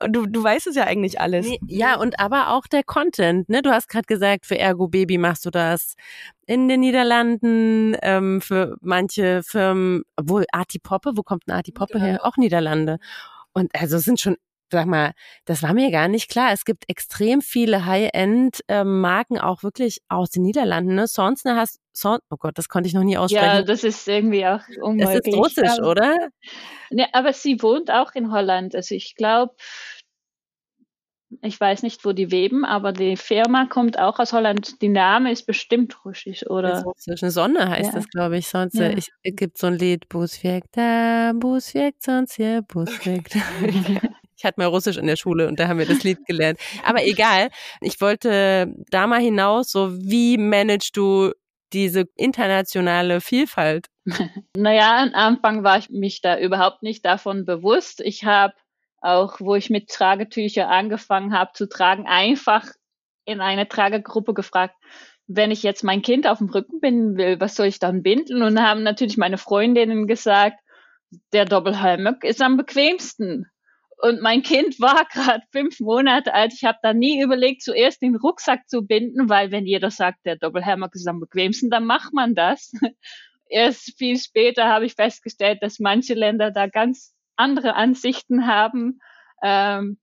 Speaker 2: du, du weißt es ja eigentlich alles. Nee,
Speaker 3: ja, und aber auch der Content, ne? Du hast gerade gesagt, für Ergo Baby machst du das in den Niederlanden, ähm, für manche Firmen, obwohl Arti Poppe, wo kommt ein Arti Poppe her? Auch Niederlande. Und also es sind schon sag mal, das war mir gar nicht klar. Es gibt extrem viele High-End-Marken auch wirklich aus den Niederlanden. Ne? Sonsne hast, Son oh Gott, das konnte ich noch nie aussprechen. Ja,
Speaker 1: das ist irgendwie auch unmöglich.
Speaker 3: Das ist russisch, aber, oder?
Speaker 1: Ne, aber sie wohnt auch in Holland. Also ich glaube, ich weiß nicht, wo die weben, aber die Firma kommt auch aus Holland. Die Name ist bestimmt russisch, oder?
Speaker 3: Russisch. Eine Sonne heißt ja. das, glaube ich. Sonst ja. ich, es gibt so ein Lied, Bus da, Bus sonst hier, Bus Ich hatte mal Russisch in der Schule und da haben wir das Lied gelernt. Aber egal. Ich wollte da mal hinaus, so wie managst du diese internationale Vielfalt?
Speaker 1: Naja, am Anfang war ich mich da überhaupt nicht davon bewusst. Ich habe auch, wo ich mit Tragetücher angefangen habe zu tragen, einfach in eine Tragegruppe gefragt, wenn ich jetzt mein Kind auf dem Rücken binden will, was soll ich dann binden? Und haben natürlich meine Freundinnen gesagt, der Doppelhalmöck ist am bequemsten. Und mein Kind war gerade fünf Monate alt. Ich habe da nie überlegt, zuerst den Rucksack zu binden, weil wenn jeder sagt, der Doppelhammock ist am bequemsten, dann macht man das. Erst viel später habe ich festgestellt, dass manche Länder da ganz andere Ansichten haben. Ähm,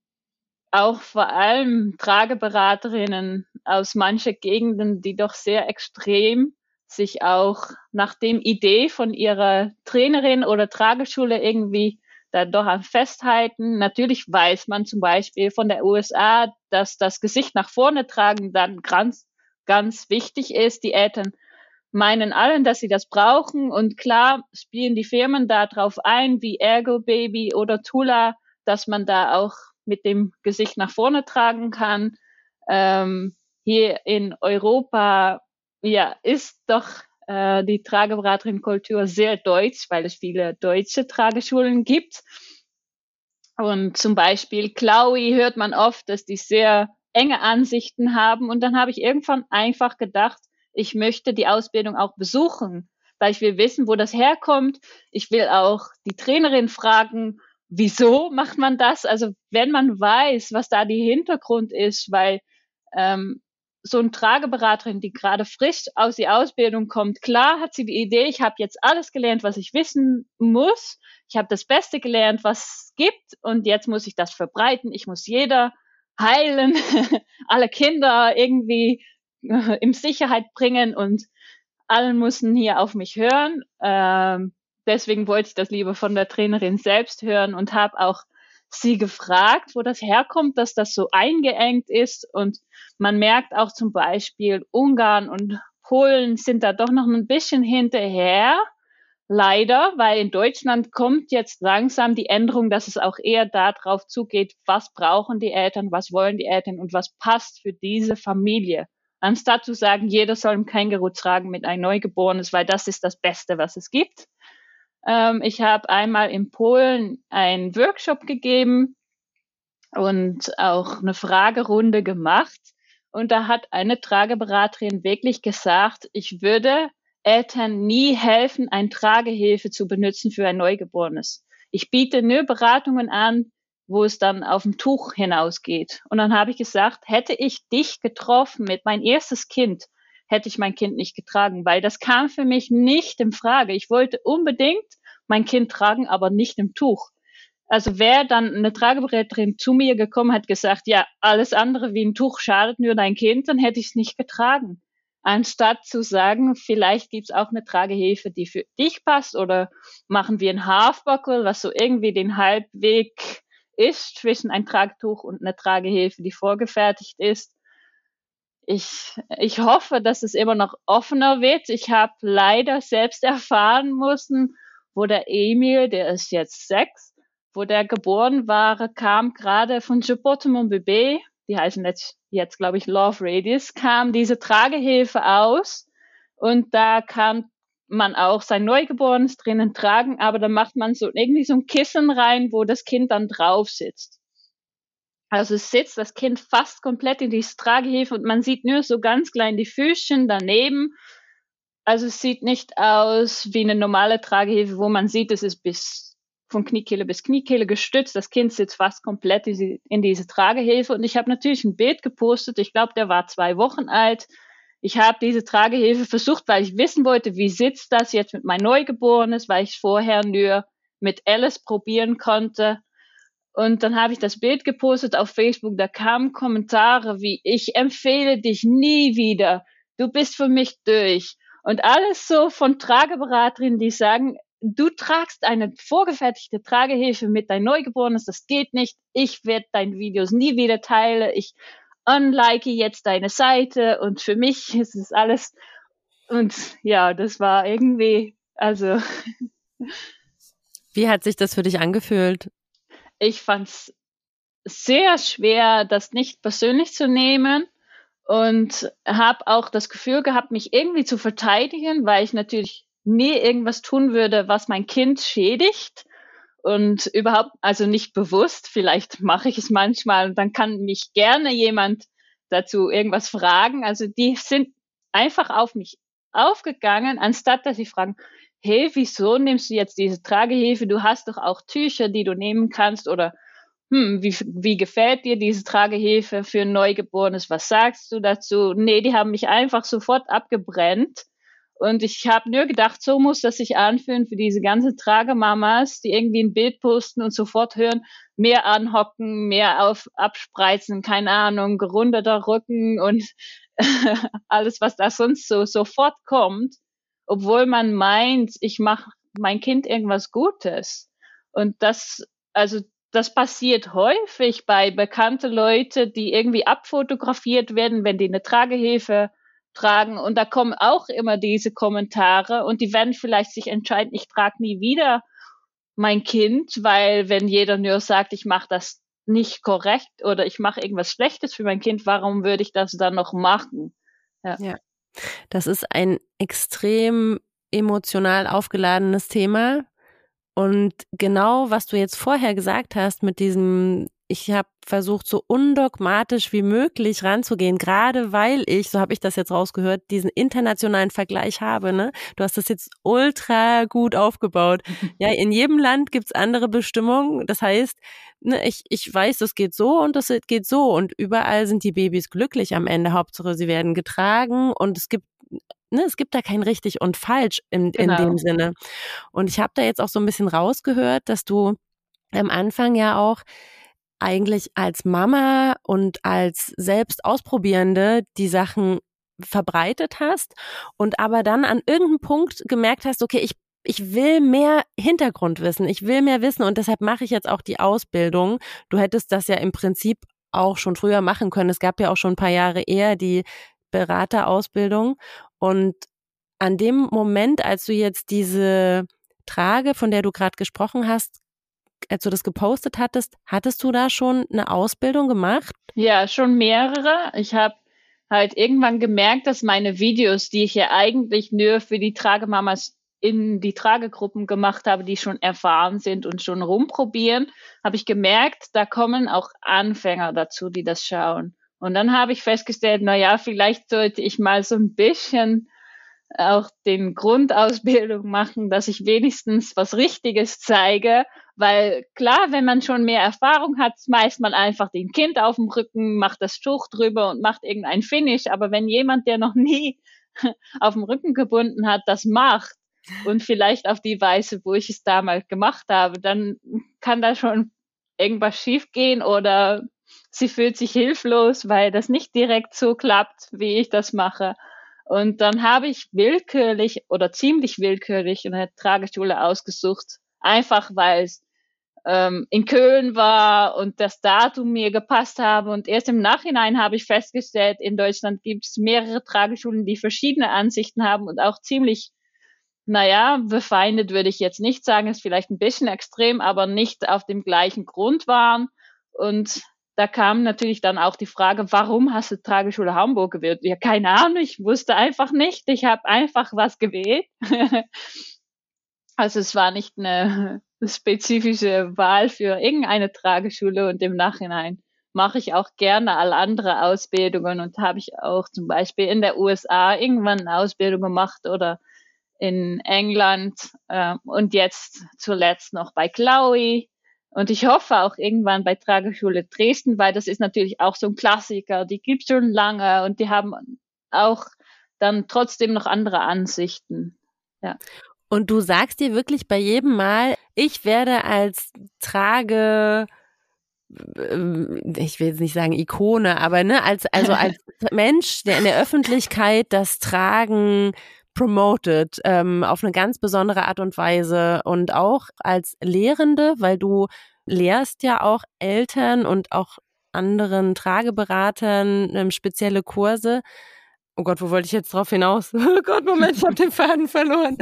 Speaker 1: auch vor allem Trageberaterinnen aus manchen Gegenden, die doch sehr extrem sich auch nach dem Idee von ihrer Trainerin oder Trageschule irgendwie da doch an festhalten. Natürlich weiß man zum Beispiel von der USA, dass das Gesicht nach vorne tragen dann ganz ganz wichtig ist. Die Eltern meinen allen, dass sie das brauchen und klar spielen die Firmen da drauf ein, wie Ergo Baby oder Tula, dass man da auch mit dem Gesicht nach vorne tragen kann. Ähm, hier in Europa ja, ist doch äh, die Trageberaterin-Kultur sehr deutsch, weil es viele deutsche Trageschulen gibt. Und zum Beispiel Chloe hört man oft, dass die sehr enge Ansichten haben. Und dann habe ich irgendwann einfach gedacht, ich möchte die Ausbildung auch besuchen, weil ich will wissen, wo das herkommt. Ich will auch die Trainerin fragen, wieso macht man das? Also wenn man weiß, was da die Hintergrund ist, weil ähm, so eine Trageberaterin, die gerade frisch aus der Ausbildung kommt, klar hat sie die Idee, ich habe jetzt alles gelernt, was ich wissen muss. Ich habe das Beste gelernt, was es gibt und jetzt muss ich das verbreiten. Ich muss jeder heilen, alle Kinder irgendwie äh, in Sicherheit bringen und allen müssen hier auf mich hören. Ähm, deswegen wollte ich das lieber von der Trainerin selbst hören und habe auch sie gefragt, wo das herkommt, dass das so eingeengt ist. Und man merkt auch zum Beispiel, Ungarn und Polen sind da doch noch ein bisschen hinterher. Leider, weil in Deutschland kommt jetzt langsam die Änderung, dass es auch eher darauf zugeht, was brauchen die Eltern, was wollen die Eltern und was passt für diese Familie. Anstatt zu sagen, jeder soll ein Känguru tragen mit einem Neugeborenes, weil das ist das Beste, was es gibt. Ähm, ich habe einmal in Polen einen Workshop gegeben und auch eine Fragerunde gemacht. Und da hat eine Trageberaterin wirklich gesagt, ich würde Eltern nie helfen, ein Tragehilfe zu benutzen für ein Neugeborenes. Ich biete nur Beratungen an, wo es dann auf dem Tuch hinausgeht. Und dann habe ich gesagt, hätte ich dich getroffen mit mein erstes Kind, hätte ich mein Kind nicht getragen, weil das kam für mich nicht in Frage. Ich wollte unbedingt mein Kind tragen, aber nicht im Tuch. Also wäre dann eine Trageberaterin zu mir gekommen, hat gesagt, ja, alles andere wie ein Tuch schadet nur dein Kind, dann hätte ich es nicht getragen. Anstatt zu sagen, vielleicht gibt's auch eine Tragehilfe, die für dich passt, oder machen wir ein Halfbuckle, was so irgendwie den Halbweg ist zwischen ein Tragtuch und einer Tragehilfe, die vorgefertigt ist ich, ich hoffe, dass es immer noch offener wird. Ich habe leider selbst erfahren müssen, wo der Emil, der ist jetzt sechs, wo der geboren war, kam gerade von Je Mon Bébé, die heißen jetzt, jetzt glaube ich Love Radius, kam diese Tragehilfe aus und da kann man auch sein Neugeborenes drinnen tragen, aber da macht man so irgendwie so ein Kissen rein, wo das Kind dann drauf sitzt. Also es sitzt das Kind fast komplett in die Tragehilfe und man sieht nur so ganz klein die Füßchen daneben. Also es sieht nicht aus wie eine normale Tragehilfe, wo man sieht, es ist bis von Kniekehle bis Kniekehle gestützt. Das Kind sitzt fast komplett in diese Tragehilfe. Und ich habe natürlich ein Bild gepostet. Ich glaube, der war zwei Wochen alt. Ich habe diese Tragehilfe versucht, weil ich wissen wollte, wie sitzt das jetzt mit meinem Neugeborenes, weil ich vorher nur mit Alice probieren konnte. Und dann habe ich das Bild gepostet auf Facebook, da kamen Kommentare wie, ich empfehle dich nie wieder, du bist für mich durch. Und alles so von Trageberaterinnen, die sagen, du tragst eine vorgefertigte Tragehilfe mit dein Neugeborenes, das geht nicht, ich werde deine Videos nie wieder teilen, ich unlike jetzt deine Seite und für mich ist es alles, und ja, das war irgendwie, also.
Speaker 3: Wie hat sich das für dich angefühlt?
Speaker 1: Ich fand es sehr schwer, das nicht persönlich zu nehmen und habe auch das Gefühl gehabt, mich irgendwie zu verteidigen, weil ich natürlich nie irgendwas tun würde, was mein Kind schädigt und überhaupt, also nicht bewusst, vielleicht mache ich es manchmal und dann kann mich gerne jemand dazu irgendwas fragen. Also die sind einfach auf mich aufgegangen, anstatt dass sie fragen, hey, wieso nimmst du jetzt diese Tragehilfe? Du hast doch auch Tücher, die du nehmen kannst oder hm, wie, wie gefällt dir diese Tragehilfe für ein Neugeborenes? Was sagst du dazu? Nee, die haben mich einfach sofort abgebrennt. Und ich habe nur gedacht, so muss das sich anfühlen für diese ganzen Tragemamas, die irgendwie ein Bild posten und sofort hören, mehr anhocken, mehr auf abspreizen, keine Ahnung, gerundeter Rücken und alles, was da sonst so sofort kommt obwohl man meint, ich mache mein Kind irgendwas Gutes. Und das, also das passiert häufig bei bekannte Leute, die irgendwie abfotografiert werden, wenn die eine Tragehilfe tragen. Und da kommen auch immer diese Kommentare und die werden vielleicht sich entscheiden, ich trage nie wieder mein Kind, weil wenn jeder nur sagt, ich mache das nicht korrekt oder ich mache irgendwas Schlechtes für mein Kind, warum würde ich das dann noch machen?
Speaker 3: Ja. ja. Das ist ein extrem emotional aufgeladenes Thema. Und genau, was du jetzt vorher gesagt hast mit diesem ich habe versucht, so undogmatisch wie möglich ranzugehen, gerade weil ich, so habe ich das jetzt rausgehört, diesen internationalen Vergleich habe. Ne? Du hast das jetzt ultra gut aufgebaut. Ja, in jedem Land gibt's andere Bestimmungen. Das heißt, ne, ich, ich weiß, das geht so und das geht so. Und überall sind die Babys glücklich am Ende. Hauptsache, sie werden getragen und es gibt Ne, es gibt da kein richtig und falsch in, genau. in dem Sinne. Und ich habe da jetzt auch so ein bisschen rausgehört, dass du am Anfang ja auch eigentlich als Mama und als selbst Ausprobierende die Sachen verbreitet hast und aber dann an irgendeinem Punkt gemerkt hast, okay, ich ich will mehr Hintergrund wissen, ich will mehr wissen und deshalb mache ich jetzt auch die Ausbildung. Du hättest das ja im Prinzip auch schon früher machen können. Es gab ja auch schon ein paar Jahre eher die Beraterausbildung und an dem Moment, als du jetzt diese Trage, von der du gerade gesprochen hast, als du das gepostet hattest, hattest du da schon eine Ausbildung gemacht?
Speaker 1: Ja, schon mehrere. Ich habe halt irgendwann gemerkt, dass meine Videos, die ich ja eigentlich nur für die Tragemamas in die Tragegruppen gemacht habe, die schon erfahren sind und schon rumprobieren, habe ich gemerkt, da kommen auch Anfänger dazu, die das schauen. Und dann habe ich festgestellt, na ja, vielleicht sollte ich mal so ein bisschen auch den Grundausbildung machen, dass ich wenigstens was Richtiges zeige, weil klar, wenn man schon mehr Erfahrung hat, schmeißt man einfach den Kind auf dem Rücken, macht das Tuch drüber und macht irgendein Finish. Aber wenn jemand, der noch nie auf dem Rücken gebunden hat, das macht und vielleicht auf die Weise, wo ich es damals gemacht habe, dann kann da schon irgendwas schiefgehen oder sie fühlt sich hilflos, weil das nicht direkt so klappt, wie ich das mache. Und dann habe ich willkürlich oder ziemlich willkürlich eine Trageschule ausgesucht, einfach weil es ähm, in Köln war und das Datum mir gepasst habe. Und erst im Nachhinein habe ich festgestellt, in Deutschland gibt es mehrere Trageschulen, die verschiedene Ansichten haben und auch ziemlich, naja, befeindet würde ich jetzt nicht sagen, ist vielleicht ein bisschen extrem, aber nicht auf dem gleichen Grund waren. Und da kam natürlich dann auch die Frage, warum hast du Trageschule Hamburg gewählt? Ja, keine Ahnung, ich wusste einfach nicht. Ich habe einfach was gewählt. also es war nicht eine spezifische Wahl für irgendeine Trageschule und im Nachhinein mache ich auch gerne alle andere Ausbildungen und habe ich auch zum Beispiel in der USA irgendwann eine Ausbildung gemacht oder in England äh, und jetzt zuletzt noch bei Chloe und ich hoffe auch irgendwann bei Trageschule Dresden, weil das ist natürlich auch so ein Klassiker. Die gibt's schon lange und die haben auch dann trotzdem noch andere Ansichten. Ja.
Speaker 3: Und du sagst dir wirklich bei jedem Mal, ich werde als Trage ähm, ich will jetzt nicht sagen Ikone, aber ne, als also als Mensch, der in der Öffentlichkeit das Tragen promoted ähm, auf eine ganz besondere Art und Weise und auch als Lehrende, weil du lehrst ja auch Eltern und auch anderen Trageberatern ähm, spezielle Kurse. Oh Gott, wo wollte ich jetzt drauf hinaus? Oh Gott, Moment, ich habe den Faden verloren.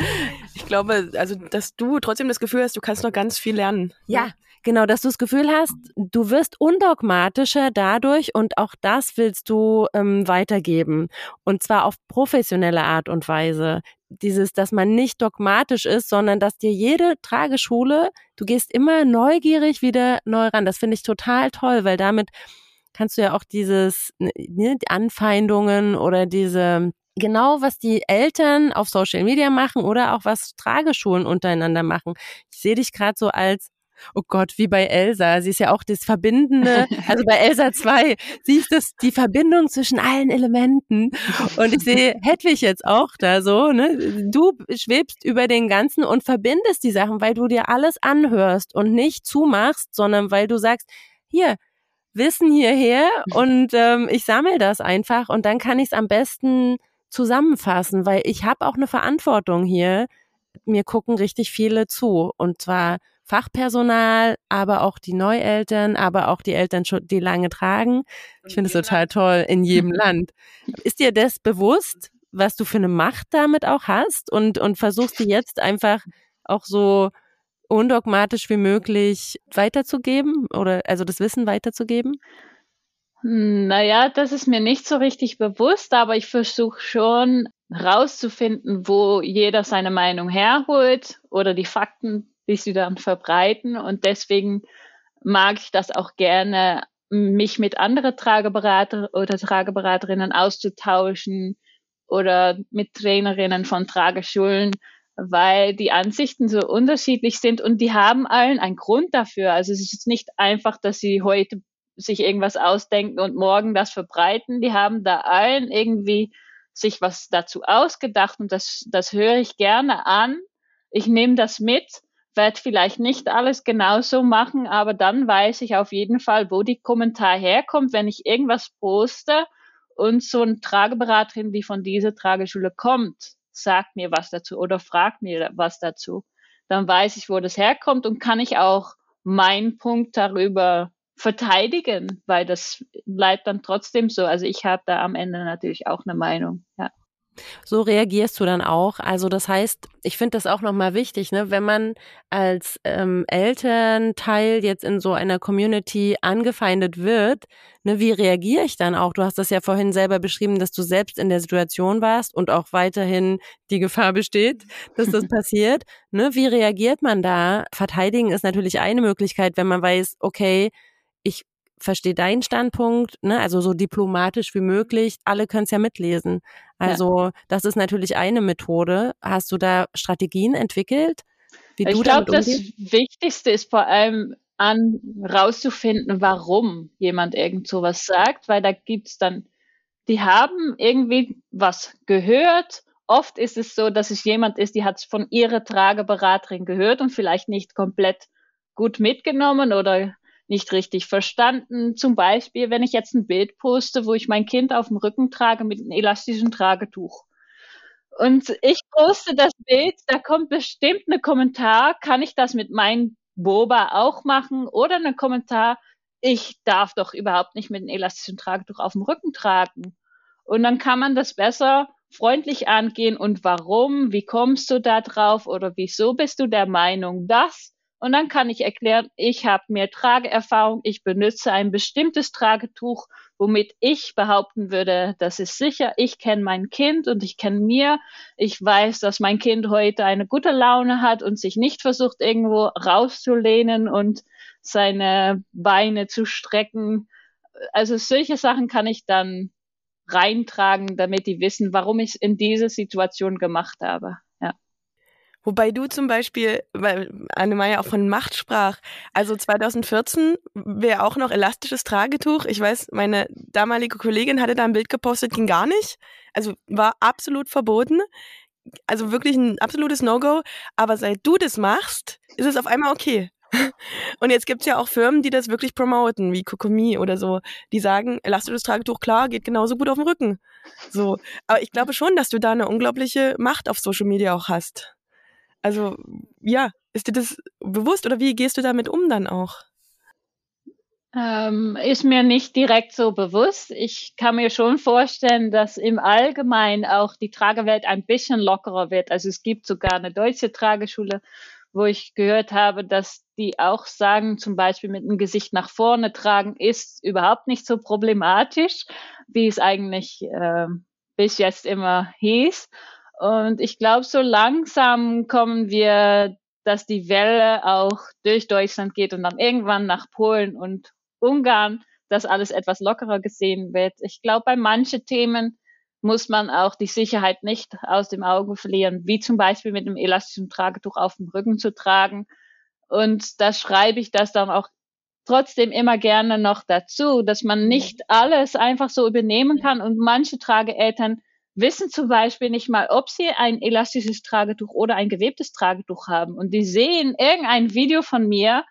Speaker 2: Ich glaube, also, dass du trotzdem das Gefühl hast, du kannst noch ganz viel lernen.
Speaker 3: Ja, Genau, dass du das Gefühl hast, du wirst undogmatischer dadurch und auch das willst du ähm, weitergeben. Und zwar auf professionelle Art und Weise. Dieses, dass man nicht dogmatisch ist, sondern dass dir jede Trageschule, du gehst immer neugierig wieder neu ran. Das finde ich total toll, weil damit kannst du ja auch dieses, ne, ne die Anfeindungen oder diese genau, was die Eltern auf Social Media machen oder auch was Trageschulen untereinander machen. Ich sehe dich gerade so als oh Gott, wie bei Elsa. Sie ist ja auch das Verbindende, also bei Elsa 2, sie ist das, die Verbindung zwischen allen Elementen. Und ich sehe Hedwig jetzt auch da so, ne? Du schwebst über den Ganzen und verbindest die Sachen, weil du dir alles anhörst und nicht zumachst, sondern weil du sagst, hier, Wissen hierher und ähm, ich sammle das einfach und dann kann ich es am besten zusammenfassen, weil ich habe auch eine Verantwortung hier. Mir gucken richtig viele zu und zwar Fachpersonal, aber auch die Neueltern, aber auch die Eltern, die lange tragen. Ich finde es total toll in jedem Land. Ist dir das bewusst, was du für eine Macht damit auch hast und, und versuchst du jetzt einfach auch so undogmatisch wie möglich weiterzugeben oder also das Wissen weiterzugeben?
Speaker 1: Naja, das ist mir nicht so richtig bewusst, aber ich versuche schon rauszufinden, wo jeder seine Meinung herholt oder die Fakten, die sie dann verbreiten. Und deswegen mag ich das auch gerne, mich mit anderen Trageberater oder Trageberaterinnen auszutauschen oder mit Trainerinnen von Trageschulen, weil die Ansichten so unterschiedlich sind und die haben allen einen Grund dafür. Also es ist nicht einfach, dass sie heute sich irgendwas ausdenken und morgen das verbreiten. Die haben da allen irgendwie sich was dazu ausgedacht und das, das höre ich gerne an. Ich nehme das mit, werde vielleicht nicht alles genauso machen, aber dann weiß ich auf jeden Fall, wo die Kommentar herkommt, wenn ich irgendwas poste und so eine Trageberaterin, die von dieser Trageschule kommt, sagt mir was dazu oder fragt mir was dazu. Dann weiß ich, wo das herkommt und kann ich auch meinen Punkt darüber verteidigen, weil das bleibt dann trotzdem so. Also ich habe da am Ende natürlich auch eine Meinung. Ja.
Speaker 3: So reagierst du dann auch. Also das heißt, ich finde das auch nochmal wichtig, ne? wenn man als ähm, Elternteil jetzt in so einer Community angefeindet wird, ne, wie reagiere ich dann auch? Du hast das ja vorhin selber beschrieben, dass du selbst in der Situation warst und auch weiterhin die Gefahr besteht, dass das passiert. Ne? Wie reagiert man da? Verteidigen ist natürlich eine Möglichkeit, wenn man weiß, okay, verstehe deinen Standpunkt, ne, also so diplomatisch wie möglich. Alle können es ja mitlesen. Also ja. das ist natürlich eine Methode. Hast du da Strategien entwickelt?
Speaker 1: Wie ich glaube, das Wichtigste ist vor allem an rauszufinden, warum jemand irgend sowas sagt, weil da gibt's dann, die haben irgendwie was gehört. Oft ist es so, dass es jemand ist, die hat es von ihrer Trageberaterin gehört und vielleicht nicht komplett gut mitgenommen oder nicht richtig verstanden. Zum Beispiel, wenn ich jetzt ein Bild poste, wo ich mein Kind auf dem Rücken trage mit einem elastischen Tragetuch. Und ich poste das Bild, da kommt bestimmt ein Kommentar, kann ich das mit meinem Boba auch machen? Oder ein Kommentar, ich darf doch überhaupt nicht mit einem elastischen Tragetuch auf dem Rücken tragen. Und dann kann man das besser freundlich angehen und warum, wie kommst du da drauf oder wieso bist du der Meinung, dass und dann kann ich erklären, ich habe mehr Trageerfahrung, ich benutze ein bestimmtes Tragetuch, womit ich behaupten würde, das ist sicher, ich kenne mein Kind und ich kenne mir. Ich weiß, dass mein Kind heute eine gute Laune hat und sich nicht versucht, irgendwo rauszulehnen und seine Beine zu strecken. Also solche Sachen kann ich dann reintragen, damit die wissen, warum ich es in dieser Situation gemacht habe.
Speaker 2: Wobei du zum Beispiel, weil Annemaya auch von Macht sprach, also 2014 wäre auch noch elastisches Tragetuch. Ich weiß, meine damalige Kollegin hatte da ein Bild gepostet, ging gar nicht. Also war absolut verboten. Also wirklich ein absolutes No-Go. Aber seit du das machst, ist es auf einmal okay. Und jetzt gibt's ja auch Firmen, die das wirklich promoten, wie Kokomi oder so. Die sagen, elastisches Tragetuch, klar, geht genauso gut auf dem Rücken. So. Aber ich glaube schon, dass du da eine unglaubliche Macht auf Social Media auch hast. Also ja, ist dir das bewusst oder wie gehst du damit um dann auch?
Speaker 1: Ähm, ist mir nicht direkt so bewusst. Ich kann mir schon vorstellen, dass im Allgemeinen auch die Tragewelt ein bisschen lockerer wird. Also es gibt sogar eine deutsche Trageschule, wo ich gehört habe, dass die auch sagen, zum Beispiel mit dem Gesicht nach vorne tragen ist überhaupt nicht so problematisch, wie es eigentlich äh, bis jetzt immer hieß. Und ich glaube, so langsam kommen wir, dass die Welle auch durch Deutschland geht und dann irgendwann nach Polen und Ungarn, dass alles etwas lockerer gesehen wird. Ich glaube, bei manchen Themen muss man auch die Sicherheit nicht aus dem Auge verlieren, wie zum Beispiel mit einem elastischen Tragetuch auf dem Rücken zu tragen. Und da schreibe ich das dann auch trotzdem immer gerne noch dazu, dass man nicht alles einfach so übernehmen kann und manche Trageeltern wissen zum Beispiel nicht mal, ob sie ein elastisches Tragetuch oder ein gewebtes Tragetuch haben. Und die sehen irgendein Video von mir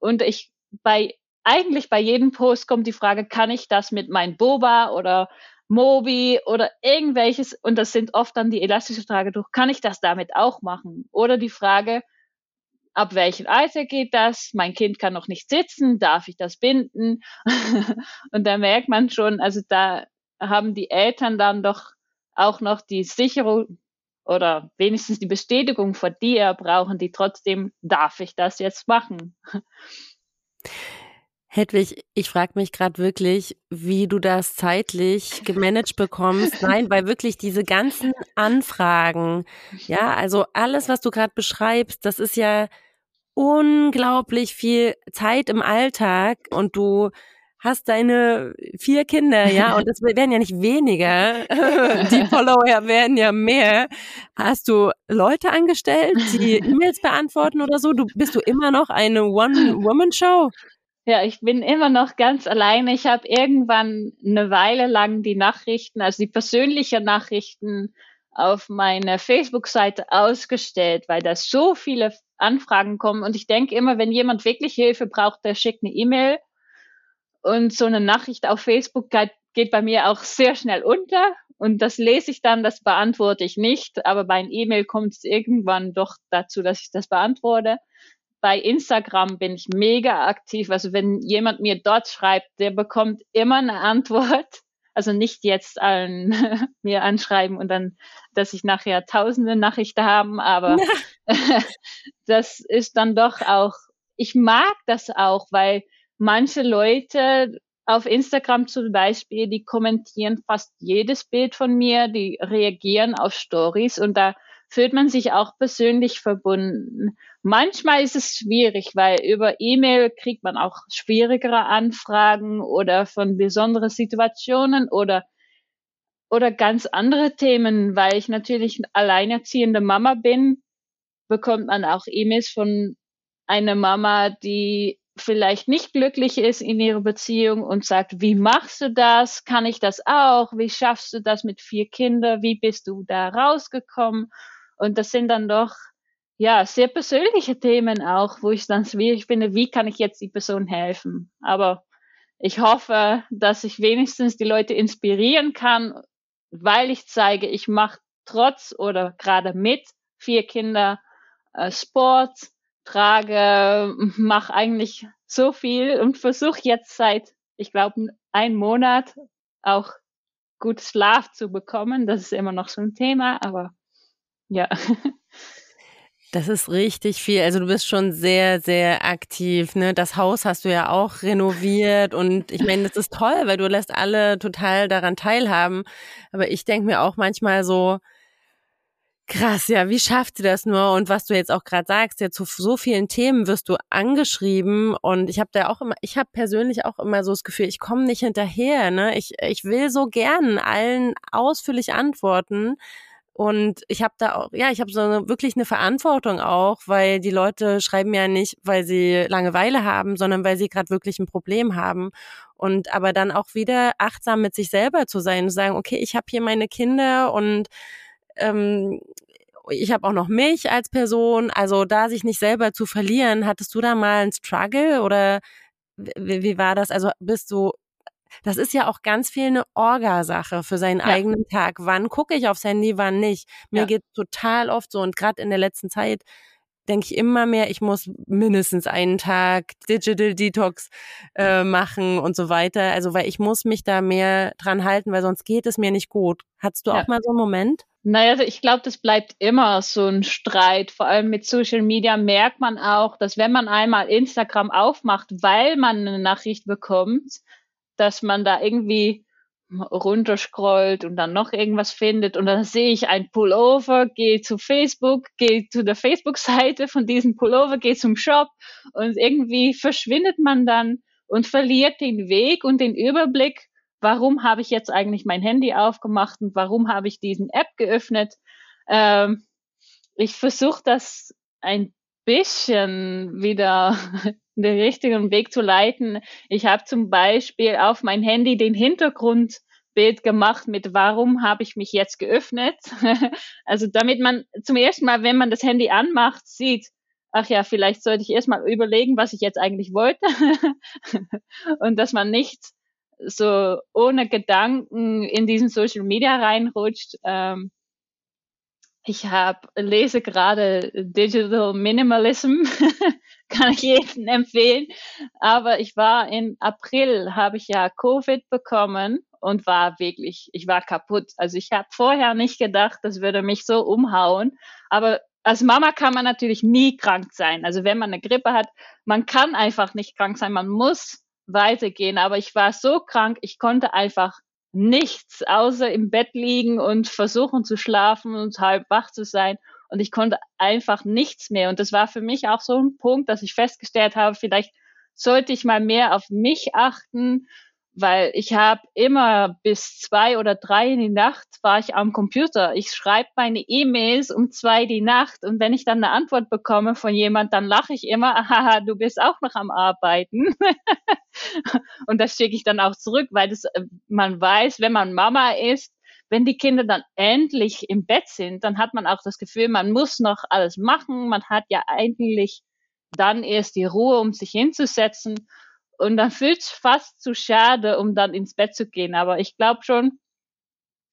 Speaker 1: und ich bei eigentlich bei jedem Post kommt die Frage, kann ich das mit meinem Boba oder Mobi oder irgendwelches, und das sind oft dann die elastische Tragetuch, kann ich das damit auch machen? Oder die Frage, ab welchem Alter geht das? Mein Kind kann noch nicht sitzen, darf ich das binden? und da merkt man schon, also da haben die Eltern dann doch auch noch die Sicherung oder wenigstens die Bestätigung von dir brauchen, die trotzdem, darf ich das jetzt machen?
Speaker 3: Hedwig, ich frage mich gerade wirklich, wie du das zeitlich gemanagt bekommst. Nein, weil wirklich diese ganzen Anfragen, ja, also alles, was du gerade beschreibst, das ist ja unglaublich viel Zeit im Alltag und du hast deine vier Kinder, ja, und es werden ja nicht weniger, die Follower werden ja mehr. Hast du Leute angestellt, die E-Mails beantworten oder so? Du bist du immer noch eine One-Woman-Show?
Speaker 1: Ja, ich bin immer noch ganz alleine. Ich habe irgendwann eine Weile lang die Nachrichten, also die persönlichen Nachrichten auf meine Facebook-Seite ausgestellt, weil da so viele Anfragen kommen. Und ich denke immer, wenn jemand wirklich Hilfe braucht, der schickt eine E-Mail. Und so eine Nachricht auf Facebook geht, bei mir auch sehr schnell unter. Und das lese ich dann, das beantworte ich nicht. Aber bei einem E-Mail kommt es irgendwann doch dazu, dass ich das beantworte. Bei Instagram bin ich mega aktiv. Also wenn jemand mir dort schreibt, der bekommt immer eine Antwort. Also nicht jetzt allen mir anschreiben und dann, dass ich nachher tausende Nachrichten haben, aber das ist dann doch auch, ich mag das auch, weil manche Leute auf Instagram zum Beispiel, die kommentieren fast jedes Bild von mir, die reagieren auf Stories und da fühlt man sich auch persönlich verbunden. Manchmal ist es schwierig, weil über E-Mail kriegt man auch schwierigere Anfragen oder von besonderen Situationen oder oder ganz andere Themen, weil ich natürlich alleinerziehende Mama bin, bekommt man auch E-Mails von einer Mama, die vielleicht nicht glücklich ist in ihrer Beziehung und sagt, wie machst du das? Kann ich das auch? Wie schaffst du das mit vier Kindern? Wie bist du da rausgekommen? Und das sind dann doch ja sehr persönliche Themen auch, wo ich dann schwierig finde, wie kann ich jetzt die Person helfen? Aber ich hoffe, dass ich wenigstens die Leute inspirieren kann, weil ich zeige, ich mache trotz oder gerade mit vier Kinder äh, Sport, trage, mache eigentlich so viel und versuche jetzt seit, ich glaube, ein Monat auch gut Schlaf zu bekommen. Das ist immer noch so ein Thema, aber ja.
Speaker 3: Das ist richtig viel. Also du bist schon sehr, sehr aktiv. Ne? Das Haus hast du ja auch renoviert und ich meine, das ist toll, weil du lässt alle total daran teilhaben. Aber ich denke mir auch manchmal so, Krass, ja, wie schafft sie das nur? Und was du jetzt auch gerade sagst, ja, zu so vielen Themen wirst du angeschrieben und ich habe da auch immer, ich habe persönlich auch immer so das Gefühl, ich komme nicht hinterher, ne? Ich, ich will so gern allen ausführlich antworten. Und ich habe da auch, ja, ich habe so eine, wirklich eine Verantwortung auch, weil die Leute schreiben ja nicht, weil sie Langeweile haben, sondern weil sie gerade wirklich ein Problem haben. Und aber dann auch wieder achtsam mit sich selber zu sein und sagen, okay, ich habe hier meine Kinder und ähm, ich habe auch noch mich als Person, also da sich nicht selber zu verlieren, hattest du da mal einen Struggle oder wie, wie war das? Also bist du, das ist ja auch ganz viel eine Orga-Sache für seinen ja. eigenen Tag. Wann gucke ich aufs Handy, wann nicht? Mir ja. geht total oft so und gerade in der letzten Zeit denke ich immer mehr, ich muss mindestens einen Tag Digital Detox äh, machen und so weiter. Also weil ich muss mich da mehr dran halten, weil sonst geht es mir nicht gut. Hattest du ja. auch mal so einen Moment?
Speaker 1: Naja, also ich glaube, das bleibt immer so ein Streit. Vor allem mit Social Media merkt man auch, dass wenn man einmal Instagram aufmacht, weil man eine Nachricht bekommt, dass man da irgendwie runterscrollt und dann noch irgendwas findet und dann sehe ich ein Pullover, gehe zu Facebook, gehe zu der Facebook-Seite von diesem Pullover, gehe zum Shop und irgendwie verschwindet man dann und verliert den Weg und den Überblick warum habe ich jetzt eigentlich mein Handy aufgemacht und warum habe ich diesen App geöffnet. Ähm, ich versuche das ein bisschen wieder den richtigen Weg zu leiten. Ich habe zum Beispiel auf mein Handy den Hintergrundbild gemacht mit warum habe ich mich jetzt geöffnet. also damit man zum ersten Mal, wenn man das Handy anmacht, sieht, ach ja, vielleicht sollte ich erstmal überlegen, was ich jetzt eigentlich wollte. und dass man nicht so ohne Gedanken in diesen Social Media reinrutscht. Ähm, Ich habe lese gerade Digital Minimalism, kann ich jedem empfehlen. Aber ich war in April, habe ich ja Covid bekommen und war wirklich, ich war kaputt. Also ich habe vorher nicht gedacht, das würde mich so umhauen. Aber als Mama kann man natürlich nie krank sein. Also wenn man eine Grippe hat, man kann einfach nicht krank sein. Man muss weitergehen. Aber ich war so krank, ich konnte einfach nichts außer im Bett liegen und versuchen zu schlafen und halb wach zu sein. Und ich konnte einfach nichts mehr. Und das war für mich auch so ein Punkt, dass ich festgestellt habe, vielleicht sollte ich mal mehr auf mich achten weil ich habe immer bis zwei oder drei in die Nacht war ich am Computer. Ich schreibe meine E-Mails um zwei die Nacht und wenn ich dann eine Antwort bekomme von jemand, dann lache ich immer, haha, du bist auch noch am Arbeiten. und das schicke ich dann auch zurück, weil das, äh, man weiß, wenn man Mama ist, wenn die Kinder dann endlich im Bett sind, dann hat man auch das Gefühl, man muss noch alles machen. Man hat ja eigentlich dann erst die Ruhe, um sich hinzusetzen. Und dann fühlt es fast zu schade, um dann ins Bett zu gehen. Aber ich glaube schon,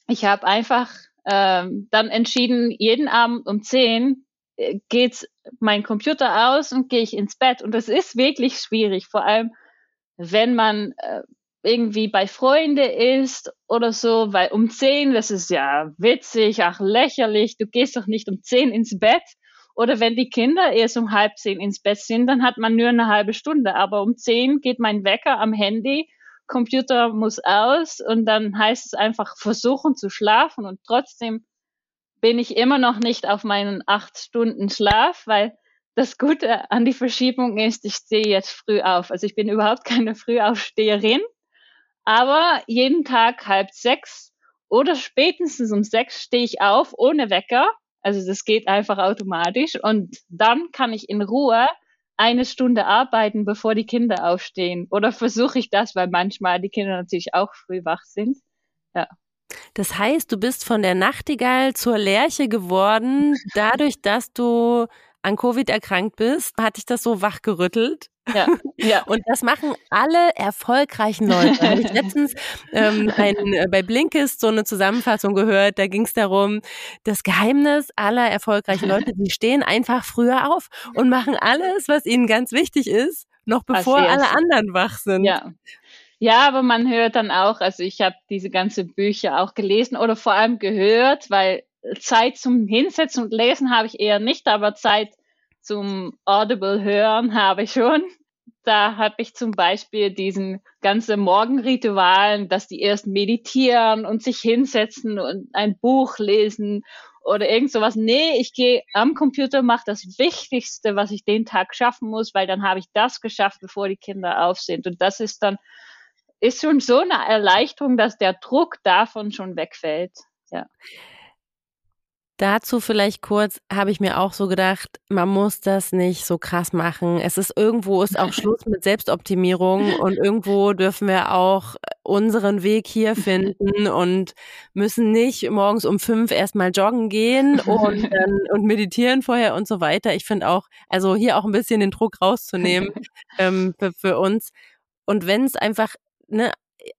Speaker 1: ich habe einfach ähm, dann entschieden, jeden Abend um zehn äh, geht mein Computer aus und gehe ich ins Bett. Und das ist wirklich schwierig, vor allem wenn man äh, irgendwie bei Freunde ist oder so, weil um zehn, das ist ja witzig, ach lächerlich, du gehst doch nicht um zehn ins Bett. Oder wenn die Kinder erst um halb zehn ins Bett sind, dann hat man nur eine halbe Stunde. Aber um zehn geht mein Wecker am Handy, Computer muss aus und dann heißt es einfach versuchen zu schlafen und trotzdem bin ich immer noch nicht auf meinen acht Stunden Schlaf, weil das Gute an die Verschiebung ist, ich stehe jetzt früh auf. Also ich bin überhaupt keine Frühaufsteherin, aber jeden Tag halb sechs oder spätestens um sechs stehe ich auf ohne Wecker also das geht einfach automatisch und dann kann ich in Ruhe eine Stunde arbeiten, bevor die Kinder aufstehen. Oder versuche ich das, weil manchmal die Kinder natürlich auch früh wach sind. Ja.
Speaker 3: Das heißt, du bist von der Nachtigall zur Lerche geworden, dadurch, dass du an Covid erkrankt bist, hat dich das so wachgerüttelt.
Speaker 1: Ja, ja.
Speaker 3: Und das machen alle erfolgreichen Leute. Da habe ich letztens ähm, ein, äh, bei Blinkist so eine Zusammenfassung gehört, da ging es darum, das Geheimnis aller erfolgreichen Leute, die stehen einfach früher auf und machen alles, was ihnen ganz wichtig ist, noch bevor alle anderen wach sind.
Speaker 1: Ja. Ja, aber man hört dann auch, also ich habe diese ganze Bücher auch gelesen oder vor allem gehört, weil Zeit zum Hinsetzen und Lesen habe ich eher nicht, aber Zeit zum Audible hören habe ich schon. Da habe ich zum Beispiel diesen ganzen Morgenritualen, dass die erst meditieren und sich hinsetzen und ein Buch lesen oder irgend sowas. Nee, ich gehe am Computer, mache das Wichtigste, was ich den Tag schaffen muss, weil dann habe ich das geschafft, bevor die Kinder auf sind. Und das ist dann, ist schon so eine Erleichterung, dass der Druck davon schon wegfällt. Ja.
Speaker 3: Dazu vielleicht kurz, habe ich mir auch so gedacht, man muss das nicht so krass machen. Es ist irgendwo ist auch Schluss mit Selbstoptimierung und irgendwo dürfen wir auch unseren Weg hier finden und müssen nicht morgens um fünf erstmal joggen gehen und, dann, und meditieren vorher und so weiter. Ich finde auch, also hier auch ein bisschen den Druck rauszunehmen ähm, für, für uns. Und wenn es einfach ne,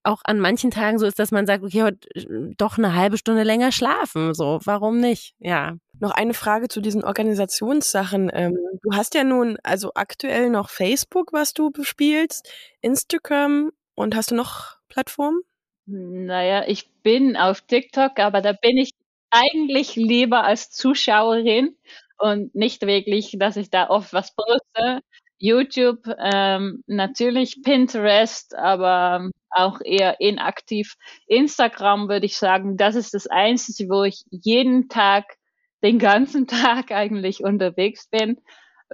Speaker 3: auch an manchen Tagen so ist, dass man sagt, okay, heute äh, doch eine halbe Stunde länger schlafen. So, warum nicht? Ja.
Speaker 2: Noch eine Frage zu diesen Organisationssachen. Ähm, du hast ja nun also aktuell noch Facebook, was du bespielst, Instagram und hast du noch Plattformen?
Speaker 1: Naja, ich bin auf TikTok, aber da bin ich eigentlich lieber als Zuschauerin und nicht wirklich, dass ich da oft was poste. YouTube, ähm, natürlich Pinterest, aber auch eher inaktiv. Instagram würde ich sagen, das ist das Einzige, wo ich jeden Tag, den ganzen Tag eigentlich unterwegs bin.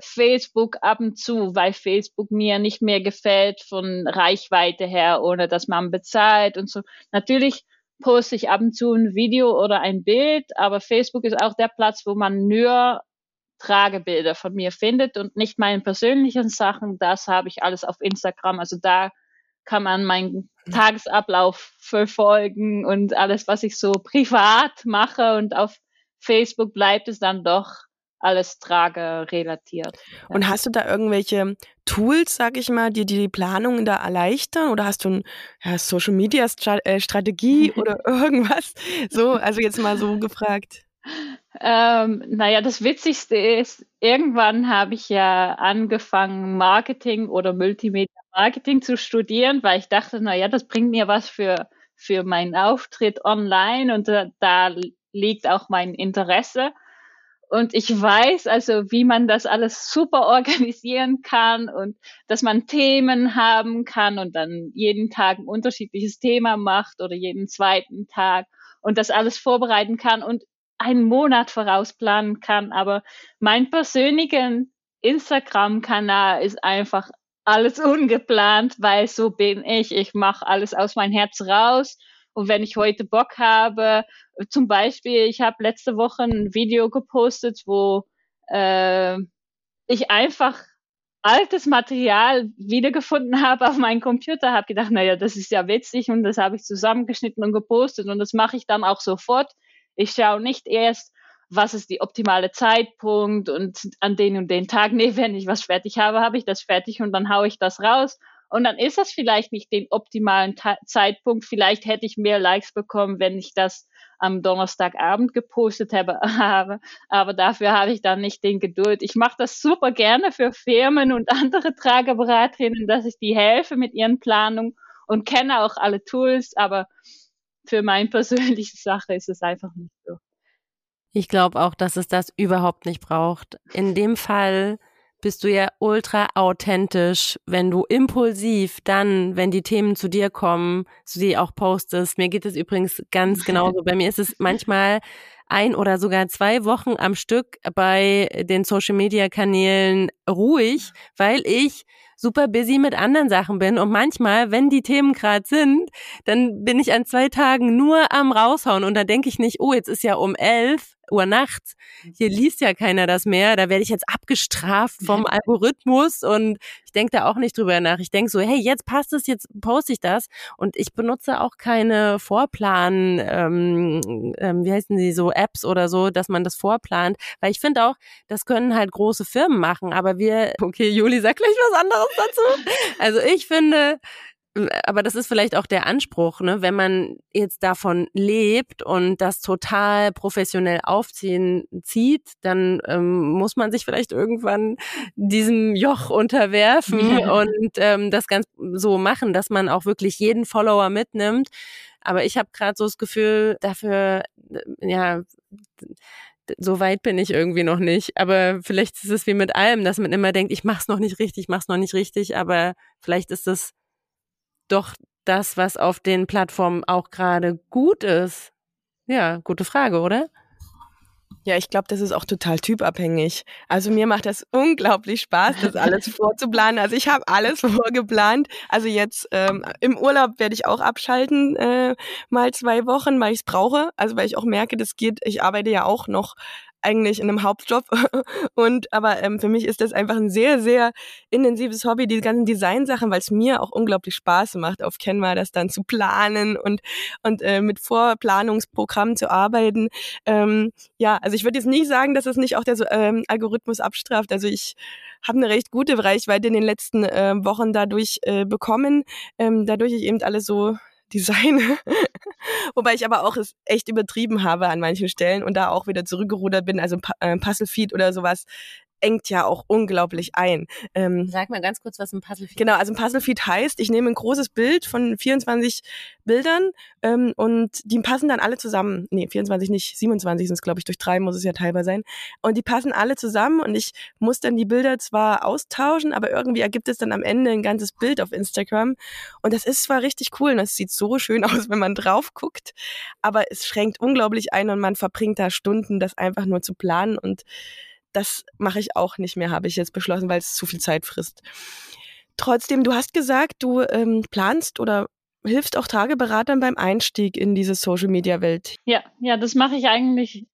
Speaker 1: Facebook ab und zu, weil Facebook mir nicht mehr gefällt von Reichweite her, ohne dass man bezahlt und so. Natürlich poste ich ab und zu ein Video oder ein Bild, aber Facebook ist auch der Platz, wo man nur Tragebilder von mir findet und nicht meine persönlichen Sachen. Das habe ich alles auf Instagram. Also da kann man meinen Tagesablauf verfolgen und alles, was ich so privat mache. Und auf Facebook bleibt es dann doch alles tragerelatiert.
Speaker 2: Ja. Und hast du da irgendwelche Tools, sag ich mal, die die Planung da erleichtern? Oder hast du eine ja, Social Media äh, Strategie oder irgendwas? So, also jetzt mal so gefragt.
Speaker 1: Ähm, naja, das Witzigste ist, irgendwann habe ich ja angefangen, Marketing oder Multimedia Marketing zu studieren, weil ich dachte, naja, das bringt mir was für, für meinen Auftritt online und da, da liegt auch mein Interesse. Und ich weiß also, wie man das alles super organisieren kann und dass man Themen haben kann und dann jeden Tag ein unterschiedliches Thema macht oder jeden zweiten Tag und das alles vorbereiten kann und einen Monat vorausplanen kann. Aber mein persönlichen Instagram-Kanal ist einfach alles ungeplant, weil so bin ich. Ich mache alles aus mein Herz raus und wenn ich heute Bock habe, zum Beispiel, ich habe letzte Woche ein Video gepostet, wo äh, ich einfach altes Material wiedergefunden habe auf meinem Computer, habe gedacht, naja, das ist ja witzig und das habe ich zusammengeschnitten und gepostet und das mache ich dann auch sofort. Ich schaue nicht erst, was ist die optimale Zeitpunkt und an den und den Tag, nee, wenn ich was fertig habe, habe ich das fertig und dann haue ich das raus und dann ist das vielleicht nicht den optimalen Ta Zeitpunkt. Vielleicht hätte ich mehr Likes bekommen, wenn ich das am Donnerstagabend gepostet habe. Aber dafür habe ich dann nicht den Geduld. Ich mache das super gerne für Firmen und andere Trageberaterinnen, dass ich die helfe mit ihren Planungen und kenne auch alle Tools. Aber für meine persönliche Sache ist es einfach nicht so.
Speaker 3: Ich glaube auch, dass es das überhaupt nicht braucht. In dem Fall bist du ja ultra authentisch, wenn du impulsiv dann, wenn die Themen zu dir kommen, die auch postest. Mir geht es übrigens ganz genauso. Bei mir ist es manchmal ein oder sogar zwei Wochen am Stück bei den Social Media Kanälen ruhig, weil ich super busy mit anderen Sachen bin und manchmal, wenn die Themen gerade sind, dann bin ich an zwei Tagen nur am raushauen und da denke ich nicht, oh, jetzt ist ja um elf, Uhr nachts. Hier liest ja keiner das mehr. Da werde ich jetzt abgestraft vom Algorithmus und ich denke da auch nicht drüber nach. Ich denke so, hey, jetzt passt es, jetzt poste ich das. Und ich benutze auch keine Vorplan, ähm, ähm, wie heißen die so, Apps oder so, dass man das vorplant. Weil ich finde auch, das können halt große Firmen machen. Aber wir, okay, Juli, sag gleich was anderes dazu. Also ich finde, aber das ist vielleicht auch der Anspruch, ne? wenn man jetzt davon lebt und das total professionell aufziehen zieht, dann ähm, muss man sich vielleicht irgendwann diesem Joch unterwerfen ja. und ähm, das ganz so machen, dass man auch wirklich jeden Follower mitnimmt. Aber ich habe gerade so das Gefühl, dafür, äh, ja, so weit bin ich irgendwie noch nicht. Aber vielleicht ist es wie mit allem, dass man immer denkt, ich mach's noch nicht richtig, ich mach's noch nicht richtig, aber vielleicht ist es doch das, was auf den Plattformen auch gerade gut ist? Ja, gute Frage, oder?
Speaker 2: Ja, ich glaube, das ist auch total typabhängig. Also mir macht das unglaublich Spaß, das alles vorzuplanen. Also ich habe alles vorgeplant. Also jetzt ähm, im Urlaub werde ich auch abschalten, äh, mal zwei Wochen, weil ich es brauche. Also weil ich auch merke, das geht. Ich arbeite ja auch noch eigentlich in einem Hauptjob. Und aber ähm, für mich ist das einfach ein sehr, sehr intensives Hobby, die ganzen Designsachen, weil es mir auch unglaublich Spaß macht, auf Canva das dann zu planen und, und äh, mit Vorplanungsprogrammen zu arbeiten. Ähm, ja, also ich würde jetzt nicht sagen, dass es nicht auch der ähm, Algorithmus abstraft. Also ich habe eine recht gute Reichweite in den letzten äh, Wochen dadurch äh, bekommen, ähm, dadurch ich eben alles so Design. Wobei ich aber auch es echt übertrieben habe an manchen Stellen und da auch wieder zurückgerudert bin. Also ein äh, Puzzle-Feed oder sowas engt ja auch unglaublich ein.
Speaker 3: Ähm, Sag mal ganz kurz, was ein Puzzle-Feed
Speaker 2: Genau, also ein Puzzle-Feed heißt, ich nehme ein großes Bild von 24 Bildern ähm, und die passen dann alle zusammen. Nee, 24 nicht, 27 sind es, glaube ich, durch drei muss es ja teilbar sein. Und die passen alle zusammen und ich muss dann die Bilder zwar austauschen, aber irgendwie ergibt es dann am Ende ein ganzes Bild auf Instagram. Und das ist zwar richtig cool und es sieht so schön aus, wenn man drauf guckt, aber es schränkt unglaublich ein und man verbringt da Stunden, das einfach nur zu planen und das mache ich auch nicht mehr, habe ich jetzt beschlossen, weil es zu viel Zeit frisst. Trotzdem, du hast gesagt, du ähm, planst oder hilfst auch Tageberatern beim Einstieg in diese Social-Media-Welt.
Speaker 1: Ja, ja, das mache ich eigentlich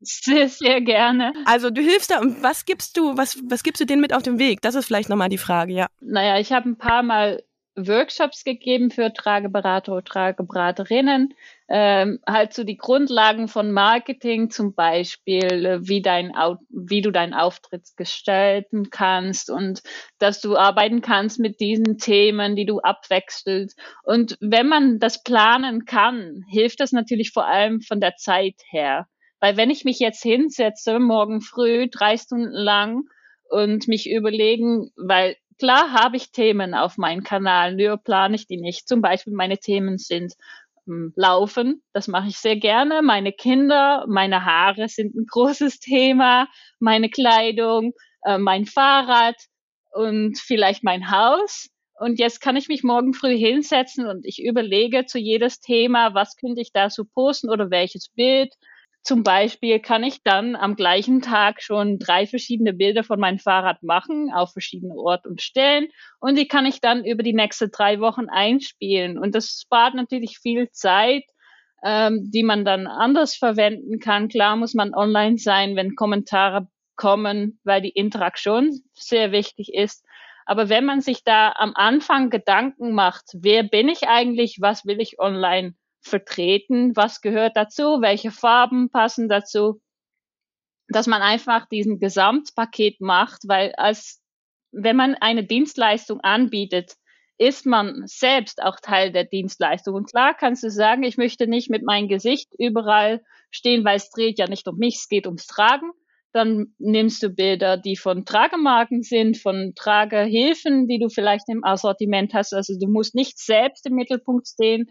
Speaker 1: sehr, sehr gerne.
Speaker 2: Also du hilfst da und was gibst du, was, was gibst du denen mit auf den Weg? Das ist vielleicht nochmal die Frage, ja.
Speaker 1: Naja, ich habe ein paar Mal Workshops gegeben für Trageberater oder Trageberaterinnen, ähm, halt so die Grundlagen von Marketing, zum Beispiel, äh, wie dein, wie du deinen Auftritt gestalten kannst und dass du arbeiten kannst mit diesen Themen, die du abwechselst. Und wenn man das planen kann, hilft das natürlich vor allem von der Zeit her Weil wenn ich mich jetzt hinsetze, morgen früh, drei Stunden lang und mich überlegen, weil klar habe ich Themen auf meinem Kanal, nur plane ich die nicht. Zum Beispiel meine Themen sind ähm, Laufen, das mache ich sehr gerne. Meine Kinder, meine Haare sind ein großes Thema, meine Kleidung, äh, mein Fahrrad und vielleicht mein Haus. Und jetzt kann ich mich morgen früh hinsetzen und ich überlege zu jedes Thema, was könnte ich da so posten oder welches Bild zum Beispiel kann ich dann am gleichen Tag schon drei verschiedene Bilder von meinem Fahrrad machen auf verschiedene Orte und Stellen und die kann ich dann über die nächsten drei Wochen einspielen. Und das spart natürlich viel Zeit, ähm, die man dann anders verwenden kann. Klar muss man online sein, wenn Kommentare kommen, weil die Interaktion sehr wichtig ist. Aber wenn man sich da am Anfang Gedanken macht, wer bin ich eigentlich, was will ich online vertreten, was gehört dazu, welche Farben passen dazu, dass man einfach diesen Gesamtpaket macht, weil als wenn man eine Dienstleistung anbietet, ist man selbst auch Teil der Dienstleistung. Und klar kannst du sagen, ich möchte nicht mit meinem Gesicht überall stehen, weil es dreht ja nicht um mich, es geht ums Tragen. Dann nimmst du Bilder, die von Tragemarken sind, von Tragehilfen, die du vielleicht im Assortiment hast. Also du musst nicht selbst im Mittelpunkt stehen,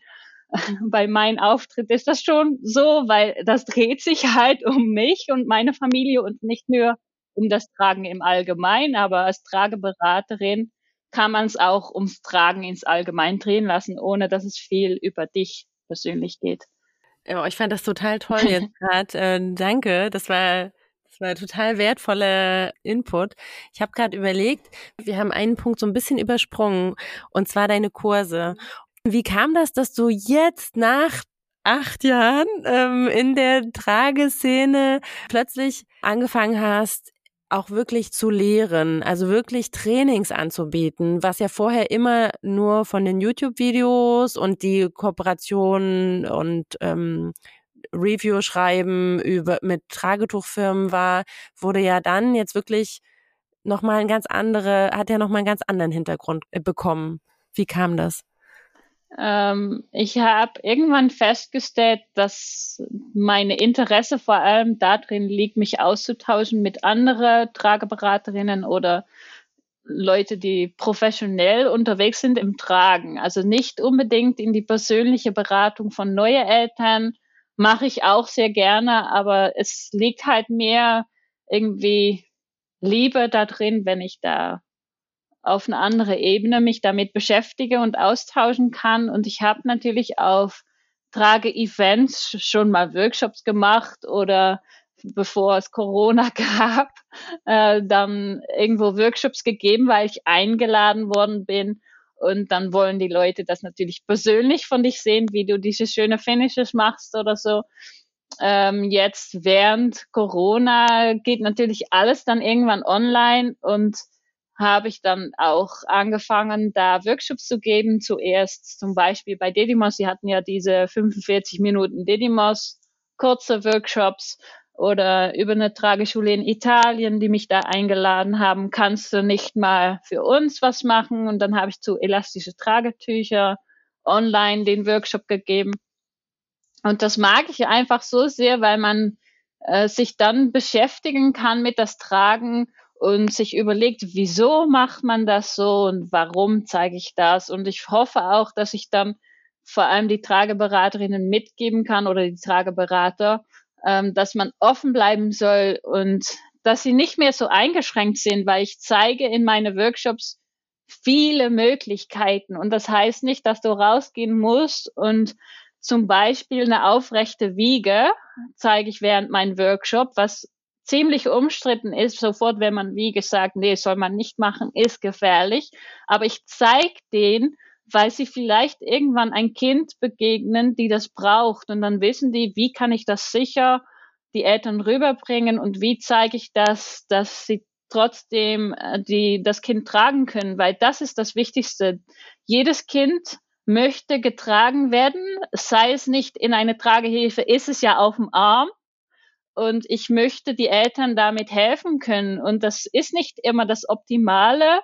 Speaker 1: bei meinem Auftritt ist das schon so, weil das dreht sich halt um mich und meine Familie und nicht nur um das Tragen im Allgemeinen, aber als Trageberaterin kann man es auch ums Tragen ins Allgemein drehen lassen, ohne dass es viel über dich persönlich geht.
Speaker 3: Ja, ich fand das total toll jetzt gerade. Äh, danke, das war das war total wertvoller Input. Ich habe gerade überlegt, wir haben einen Punkt so ein bisschen übersprungen, und zwar deine Kurse. Wie kam das, dass du jetzt nach acht Jahren ähm, in der Trageszene plötzlich angefangen hast, auch wirklich zu lehren, also wirklich Trainings anzubieten, was ja vorher immer nur von den YouTube-Videos und die Kooperationen und ähm, Review schreiben über mit Tragetuchfirmen war, wurde ja dann jetzt wirklich nochmal ein ganz andere, hat ja nochmal einen ganz anderen Hintergrund äh, bekommen. Wie kam das?
Speaker 1: Ähm, ich habe irgendwann festgestellt, dass meine Interesse vor allem darin liegt, mich auszutauschen mit anderen Trageberaterinnen oder Leute, die professionell unterwegs sind im Tragen. Also nicht unbedingt in die persönliche Beratung von neuen Eltern mache ich auch sehr gerne, aber es liegt halt mehr irgendwie Liebe da drin, wenn ich da auf eine andere Ebene mich damit beschäftige und austauschen kann. Und ich habe natürlich auf Trage-Events schon mal Workshops gemacht oder bevor es Corona gab, äh, dann irgendwo Workshops gegeben, weil ich eingeladen worden bin. Und dann wollen die Leute das natürlich persönlich von dich sehen, wie du diese schöne Finishes machst oder so. Ähm, jetzt während Corona geht natürlich alles dann irgendwann online und habe ich dann auch angefangen, da Workshops zu geben. Zuerst zum Beispiel bei Dedimos. Sie hatten ja diese 45 Minuten Dedimos, kurze Workshops oder über eine Trageschule in Italien, die mich da eingeladen haben, kannst du nicht mal für uns was machen. Und dann habe ich zu elastische Tragetücher online den Workshop gegeben. Und das mag ich einfach so sehr, weil man äh, sich dann beschäftigen kann mit das Tragen und sich überlegt, wieso macht man das so und warum zeige ich das. Und ich hoffe auch, dass ich dann vor allem die Trageberaterinnen mitgeben kann oder die Trageberater, ähm, dass man offen bleiben soll und dass sie nicht mehr so eingeschränkt sind, weil ich zeige in meine Workshops viele Möglichkeiten. Und das heißt nicht, dass du rausgehen musst und zum Beispiel eine aufrechte Wiege zeige ich während meinem Workshop, was ziemlich umstritten ist, sofort, wenn man, wie gesagt, nee, soll man nicht machen, ist gefährlich. Aber ich zeige denen, weil sie vielleicht irgendwann ein Kind begegnen, die das braucht. Und dann wissen die, wie kann ich das sicher die Eltern rüberbringen und wie zeige ich das, dass sie trotzdem äh, die, das Kind tragen können, weil das ist das Wichtigste. Jedes Kind möchte getragen werden, sei es nicht in eine Tragehilfe, ist es ja auf dem Arm, und ich möchte die Eltern damit helfen können. Und das ist nicht immer das Optimale,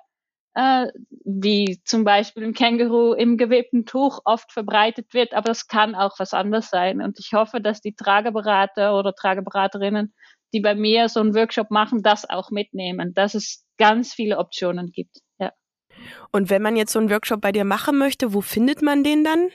Speaker 1: äh, wie zum Beispiel ein Känguru im gewebten Tuch oft verbreitet wird, aber es kann auch was anderes sein. Und ich hoffe, dass die Trageberater oder Trageberaterinnen, die bei mir so einen Workshop machen, das auch mitnehmen, dass es ganz viele Optionen gibt.
Speaker 2: Und wenn man jetzt so einen Workshop bei dir machen möchte, wo findet man den dann?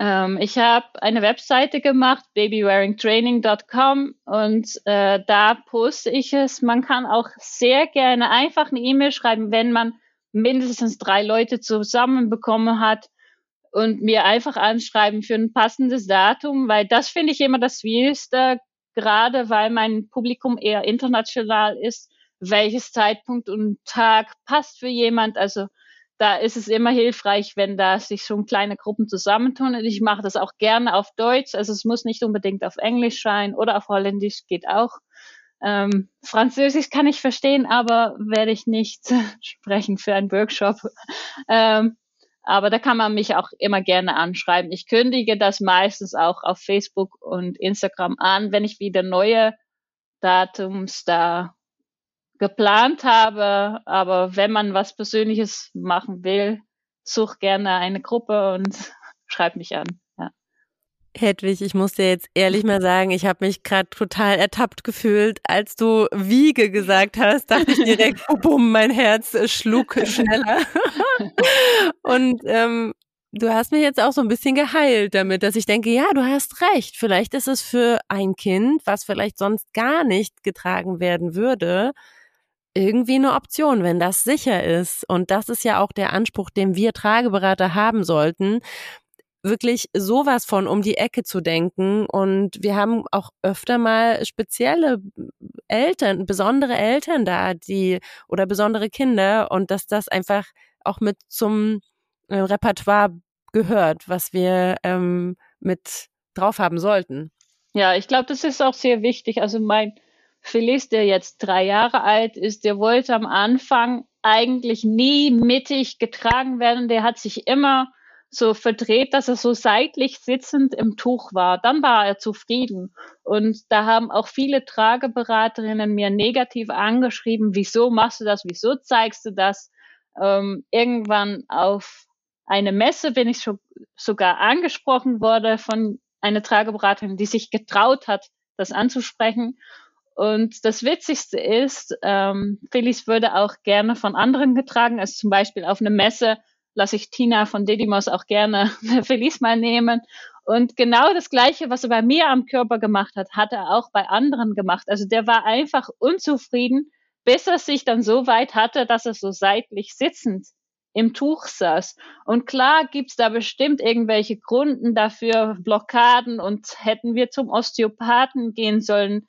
Speaker 1: Ähm, ich habe eine Webseite gemacht, babywearingtraining.com und äh, da poste ich es. Man kann auch sehr gerne einfach eine E-Mail schreiben, wenn man mindestens drei Leute zusammenbekommen hat und mir einfach anschreiben für ein passendes Datum, weil das finde ich immer das Schwierigste, gerade weil mein Publikum eher international ist. Welches Zeitpunkt und Tag passt für jemand? Also da ist es immer hilfreich, wenn da sich schon kleine Gruppen zusammentun. Und ich mache das auch gerne auf Deutsch. Also es muss nicht unbedingt auf Englisch sein oder auf Holländisch geht auch. Ähm, Französisch kann ich verstehen, aber werde ich nicht sprechen für einen Workshop. Ähm, aber da kann man mich auch immer gerne anschreiben. Ich kündige das meistens auch auf Facebook und Instagram an, wenn ich wieder neue Datums da geplant habe. Aber wenn man was Persönliches machen will, such gerne eine Gruppe und schreib mich an. Ja.
Speaker 3: Hedwig, ich muss dir jetzt ehrlich mal sagen, ich habe mich gerade total ertappt gefühlt, als du Wiege gesagt hast, dachte ich direkt, oh, bumm, mein Herz schlug schneller. und ähm, du hast mich jetzt auch so ein bisschen geheilt damit, dass ich denke, ja, du hast recht. Vielleicht ist es für ein Kind, was vielleicht sonst gar nicht getragen werden würde, irgendwie eine Option, wenn das sicher ist. Und das ist ja auch der Anspruch, den wir Trageberater haben sollten, wirklich sowas von um die Ecke zu denken. Und wir haben auch öfter mal spezielle Eltern, besondere Eltern da, die oder besondere Kinder und dass das einfach auch mit zum äh, Repertoire gehört, was wir ähm, mit drauf haben sollten.
Speaker 1: Ja, ich glaube, das ist auch sehr wichtig. Also mein Felice, der jetzt drei Jahre alt ist, der wollte am Anfang eigentlich nie mittig getragen werden. Der hat sich immer so verdreht, dass er so seitlich sitzend im Tuch war. Dann war er zufrieden. Und da haben auch viele Trageberaterinnen mir negativ angeschrieben, wieso machst du das, wieso zeigst du das? Ähm, irgendwann auf eine Messe bin ich schon sogar angesprochen worden von einer Trageberaterin, die sich getraut hat, das anzusprechen. Und das Witzigste ist, ähm, Felix würde auch gerne von anderen getragen, also zum Beispiel auf eine Messe lasse ich Tina von Dedimos auch gerne Feliz mal nehmen. Und genau das Gleiche, was er bei mir am Körper gemacht hat, hat er auch bei anderen gemacht. Also der war einfach unzufrieden, bis er sich dann so weit hatte, dass er so seitlich sitzend im Tuch saß. Und klar gibt's da bestimmt irgendwelche Gründen dafür, Blockaden und hätten wir zum Osteopathen gehen sollen,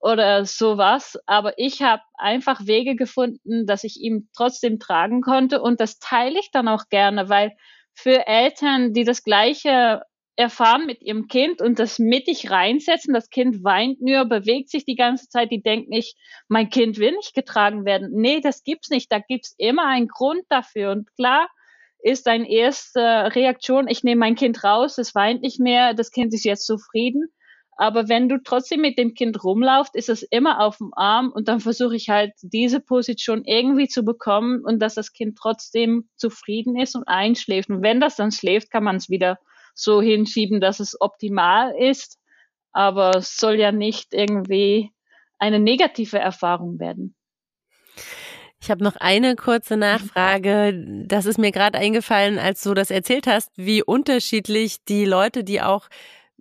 Speaker 1: oder sowas. Aber ich habe einfach Wege gefunden, dass ich ihm trotzdem tragen konnte. Und das teile ich dann auch gerne, weil für Eltern, die das Gleiche erfahren mit ihrem Kind und das mittig reinsetzen, das Kind weint nur, bewegt sich die ganze Zeit, die denken nicht, mein Kind will nicht getragen werden. Nee, das gibt's nicht. Da gibt's immer einen Grund dafür. Und klar, ist deine erste Reaktion, ich nehme mein Kind raus, es weint nicht mehr, das Kind ist jetzt zufrieden. Aber wenn du trotzdem mit dem Kind rumlaufst, ist es immer auf dem Arm und dann versuche ich halt diese Position irgendwie zu bekommen und dass das Kind trotzdem zufrieden ist und einschläft. Und wenn das dann schläft, kann man es wieder so hinschieben, dass es optimal ist. Aber es soll ja nicht irgendwie eine negative Erfahrung werden.
Speaker 3: Ich habe noch eine kurze Nachfrage. Das ist mir gerade eingefallen, als du das erzählt hast, wie unterschiedlich die Leute, die auch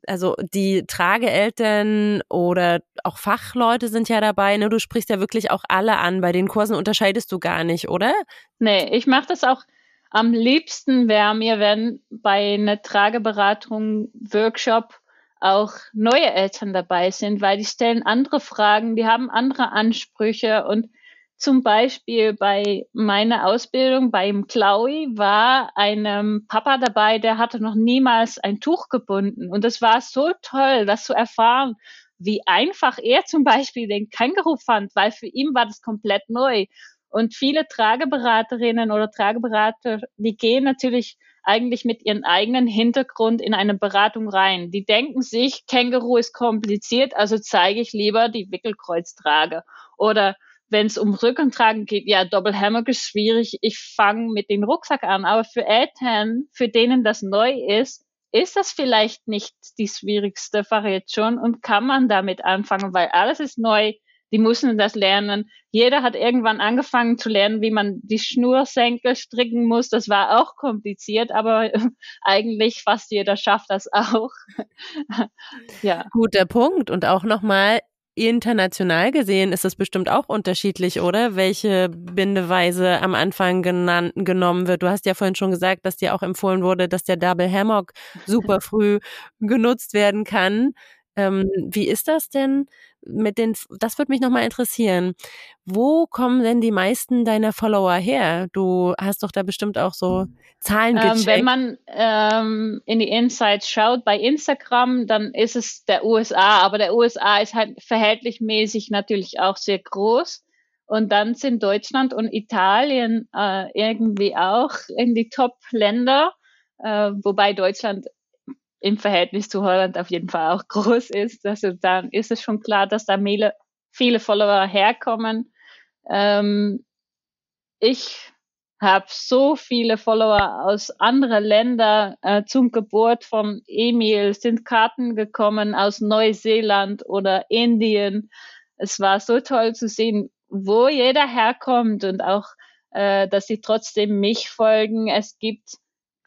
Speaker 3: also die Trageeltern oder auch Fachleute sind ja dabei. Ne? Du sprichst ja wirklich auch alle an. Bei den Kursen unterscheidest du gar nicht, oder?
Speaker 1: Nee, ich mache das auch am liebsten wäre mir, wenn bei einer Trageberatung, Workshop auch neue Eltern dabei sind, weil die stellen andere Fragen, die haben andere Ansprüche und zum Beispiel bei meiner Ausbildung beim Klaui war ein Papa dabei, der hatte noch niemals ein Tuch gebunden. Und es war so toll, das zu erfahren, wie einfach er zum Beispiel den Känguru fand, weil für ihn war das komplett neu. Und viele Trageberaterinnen oder Trageberater, die gehen natürlich eigentlich mit ihrem eigenen Hintergrund in eine Beratung rein. Die denken sich, Känguru ist kompliziert, also zeige ich lieber die Wickelkreuztrage. Oder wenn es um Rückentragen geht, ja, Double Hammock ist schwierig. Ich fange mit dem Rucksack an. Aber für Eltern, für denen das neu ist, ist das vielleicht nicht die schwierigste Variation und kann man damit anfangen, weil alles ist neu. Die müssen das lernen. Jeder hat irgendwann angefangen zu lernen, wie man die Schnursenkel stricken muss. Das war auch kompliziert, aber eigentlich fast jeder schafft das auch.
Speaker 3: ja. Guter Punkt. Und auch nochmal, international gesehen ist das bestimmt auch unterschiedlich, oder? Welche Bindeweise am Anfang genannt, genommen wird. Du hast ja vorhin schon gesagt, dass dir auch empfohlen wurde, dass der Double Hammock super früh genutzt werden kann. Ähm, wie ist das denn mit den, das würde mich nochmal interessieren. Wo kommen denn die meisten deiner Follower her? Du hast doch da bestimmt auch so Zahlen gecheckt.
Speaker 1: Ähm, wenn man ähm, in die Insights schaut bei Instagram, dann ist es der USA, aber der USA ist halt verhältnismäßig natürlich auch sehr groß. Und dann sind Deutschland und Italien äh, irgendwie auch in die Top-Länder, äh, wobei Deutschland im Verhältnis zu Holland auf jeden Fall auch groß ist. Also dann ist es schon klar, dass da viele, Follower herkommen. Ähm, ich habe so viele Follower aus anderen Ländern. Äh, zum Geburt von Emil sind Karten gekommen aus Neuseeland oder Indien. Es war so toll zu sehen, wo jeder herkommt und auch, äh, dass sie trotzdem mich folgen. Es gibt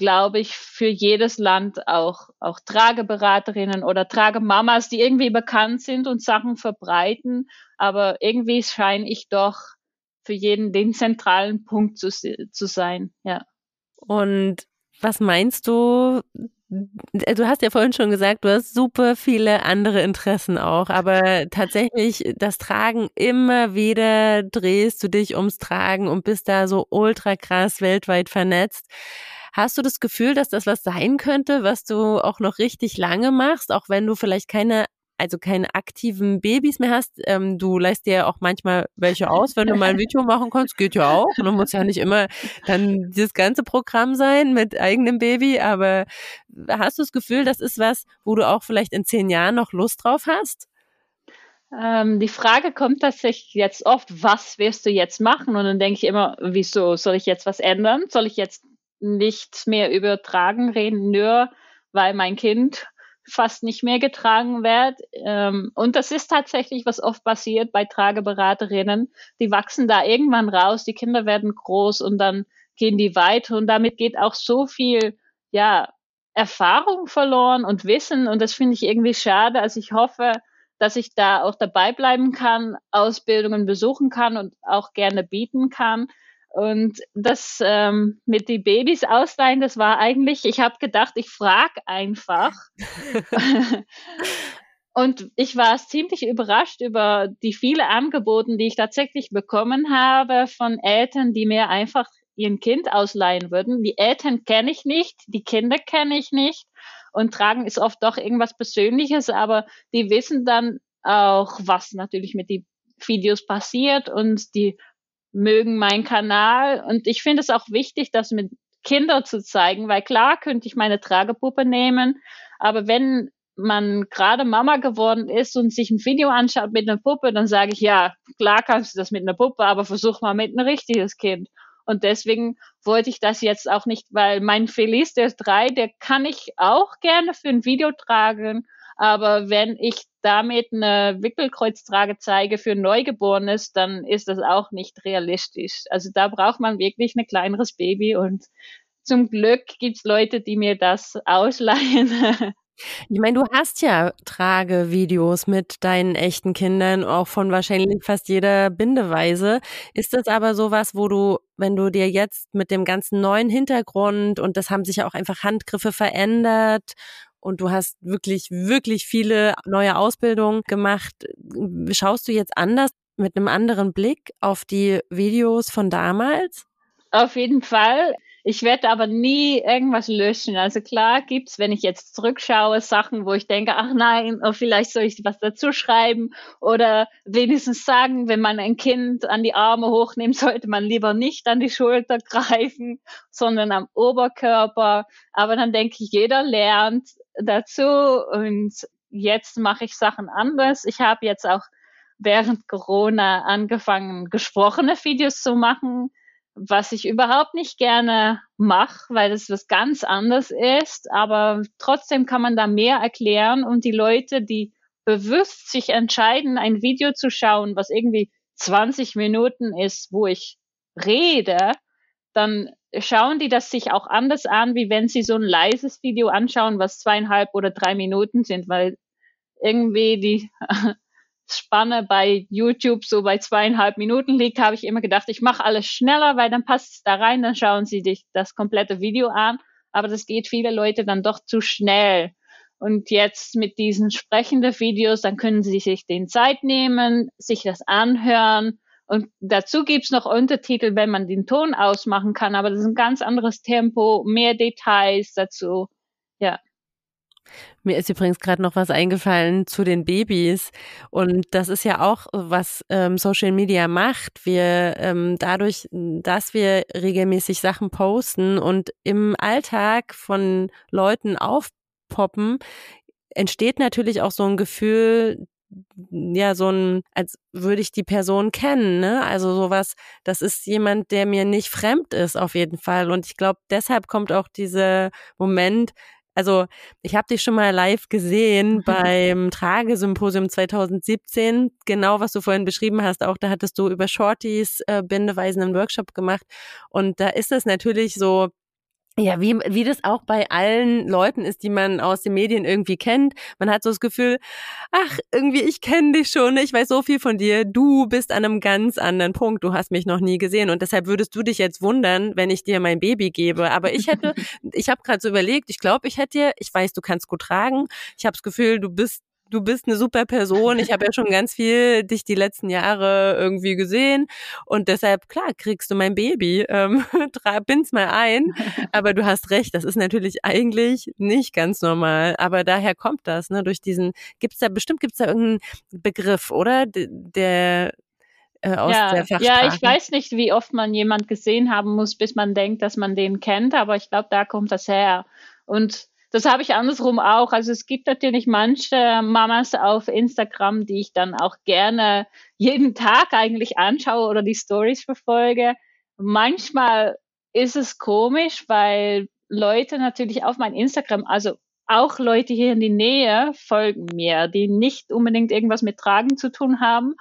Speaker 1: glaube ich, für jedes Land auch, auch Trageberaterinnen oder Tragemamas, die irgendwie bekannt sind und Sachen verbreiten. Aber irgendwie scheine ich doch für jeden den zentralen Punkt zu, zu sein, ja.
Speaker 3: Und was meinst du? Du hast ja vorhin schon gesagt, du hast super viele andere Interessen auch, aber tatsächlich das Tragen immer wieder drehst du dich ums Tragen und bist da so ultra krass weltweit vernetzt. Hast du das Gefühl, dass das was sein könnte, was du auch noch richtig lange machst, auch wenn du vielleicht keine also keine aktiven Babys mehr hast. Ähm, du leist dir auch manchmal welche aus, wenn du mal ein Video machen kannst, geht ja auch. Du musst ja nicht immer dann dieses ganze Programm sein mit eigenem Baby, aber hast du das Gefühl, das ist was, wo du auch vielleicht in zehn Jahren noch Lust drauf hast?
Speaker 1: Ähm, die Frage kommt tatsächlich jetzt oft, was wirst du jetzt machen? Und dann denke ich immer, wieso soll ich jetzt was ändern? Soll ich jetzt nicht mehr übertragen reden, nur weil mein Kind fast nicht mehr getragen wird. Ähm, und das ist tatsächlich, was oft passiert bei Trageberaterinnen. Die wachsen da irgendwann raus, die Kinder werden groß und dann gehen die weiter und damit geht auch so viel, ja, Erfahrung verloren und Wissen und das finde ich irgendwie schade. Also ich hoffe, dass ich da auch dabei bleiben kann, Ausbildungen besuchen kann und auch gerne bieten kann. Und das ähm, mit die Babys ausleihen, das war eigentlich, ich habe gedacht, ich frage einfach. Und ich war ziemlich überrascht über die viele Angebote, die ich tatsächlich bekommen habe von Eltern, die mir einfach ihren Kind ausleihen würden. Die Eltern kenne ich nicht, die Kinder kenne ich nicht und tragen ist oft doch irgendwas Persönliches, aber die wissen dann auch, was natürlich mit den Videos passiert und die mögen meinen Kanal. Und ich finde es auch wichtig, das mit Kindern zu zeigen, weil klar könnte ich meine Tragepuppe nehmen, aber wenn man gerade Mama geworden ist und sich ein Video anschaut mit einer Puppe, dann sage ich, ja, klar kannst du das mit einer Puppe, aber versuch mal mit einem richtiges Kind. Und deswegen wollte ich das jetzt auch nicht, weil mein Feliz, der ist drei, der kann ich auch gerne für ein Video tragen. Aber wenn ich damit eine Wickelkreuztrage zeige für Neugeborenes, dann ist das auch nicht realistisch. Also da braucht man wirklich ein kleineres Baby und zum Glück gibt's Leute, die mir das ausleihen.
Speaker 3: Ich meine, du hast ja Tragevideos mit deinen echten Kindern, auch von wahrscheinlich fast jeder Bindeweise. Ist das aber sowas, wo du, wenn du dir jetzt mit dem ganzen neuen Hintergrund und das haben sich ja auch einfach Handgriffe verändert und du hast wirklich, wirklich viele neue Ausbildungen gemacht. Schaust du jetzt anders mit einem anderen Blick auf die Videos von damals?
Speaker 1: Auf jeden Fall. Ich werde aber nie irgendwas löschen. Also klar gibt's, wenn ich jetzt zurückschaue, Sachen, wo ich denke, ach nein, oh, vielleicht soll ich was dazu schreiben oder wenigstens sagen, wenn man ein Kind an die Arme hochnimmt, sollte man lieber nicht an die Schulter greifen, sondern am Oberkörper. Aber dann denke ich, jeder lernt dazu und jetzt mache ich Sachen anders. Ich habe jetzt auch während Corona angefangen, gesprochene Videos zu machen, was ich überhaupt nicht gerne mache, weil das was ganz anderes ist. Aber trotzdem kann man da mehr erklären und die Leute, die bewusst sich entscheiden, ein Video zu schauen, was irgendwie 20 Minuten ist, wo ich rede, dann schauen die das sich auch anders an, wie wenn sie so ein leises Video anschauen, was zweieinhalb oder drei Minuten sind, weil irgendwie die Spanne bei YouTube so bei zweieinhalb Minuten liegt, habe ich immer gedacht, ich mache alles schneller, weil dann passt es da rein, dann schauen sie sich das komplette Video an. Aber das geht viele Leute dann doch zu schnell. Und jetzt mit diesen sprechenden Videos, dann können sie sich den Zeit nehmen, sich das anhören. Und dazu gibt's noch Untertitel, wenn man den Ton ausmachen kann. Aber das ist ein ganz anderes Tempo, mehr Details dazu. Ja.
Speaker 3: Mir ist übrigens gerade noch was eingefallen zu den Babys. Und das ist ja auch, was ähm, Social Media macht. Wir ähm, dadurch, dass wir regelmäßig Sachen posten und im Alltag von Leuten aufpoppen, entsteht natürlich auch so ein Gefühl, ja, so ein, als würde ich die Person kennen, ne? Also sowas, das ist jemand, der mir nicht fremd ist, auf jeden Fall. Und ich glaube, deshalb kommt auch dieser Moment, also ich habe dich schon mal live gesehen beim Tragesymposium 2017, genau was du vorhin beschrieben hast. Auch da hattest du über Shorties äh, Bindeweisen einen Workshop gemacht und da ist es natürlich so ja, wie, wie das auch bei allen Leuten ist, die man aus den Medien irgendwie kennt. Man hat so das Gefühl, ach, irgendwie, ich kenne dich schon, ich weiß so viel von dir. Du bist an einem ganz anderen Punkt. Du hast mich noch nie gesehen. Und deshalb würdest du dich jetzt wundern, wenn ich dir mein Baby gebe. Aber ich hätte, ich habe gerade so überlegt, ich glaube, ich hätte dir, ich weiß, du kannst gut tragen. Ich habe das Gefühl, du bist du bist eine super Person. Ich habe ja schon ganz viel dich die letzten Jahre irgendwie gesehen und deshalb, klar, kriegst du mein Baby, ähm, bind's mal ein. Aber du hast recht, das ist natürlich eigentlich nicht ganz normal. Aber daher kommt das, ne? Durch diesen, gibt's da, bestimmt gibt's da irgendeinen Begriff, oder? Der
Speaker 1: äh, aus ja, der Fachsprache. Ja, ich weiß nicht, wie oft man jemand gesehen haben muss, bis man denkt, dass man den kennt, aber ich glaube, da kommt das her. Und das habe ich andersrum auch. Also es gibt natürlich manche Mamas auf Instagram, die ich dann auch gerne jeden Tag eigentlich anschaue oder die Stories verfolge. Manchmal ist es komisch, weil Leute natürlich auf mein Instagram, also auch Leute hier in die Nähe folgen mir, die nicht unbedingt irgendwas mit Tragen zu tun haben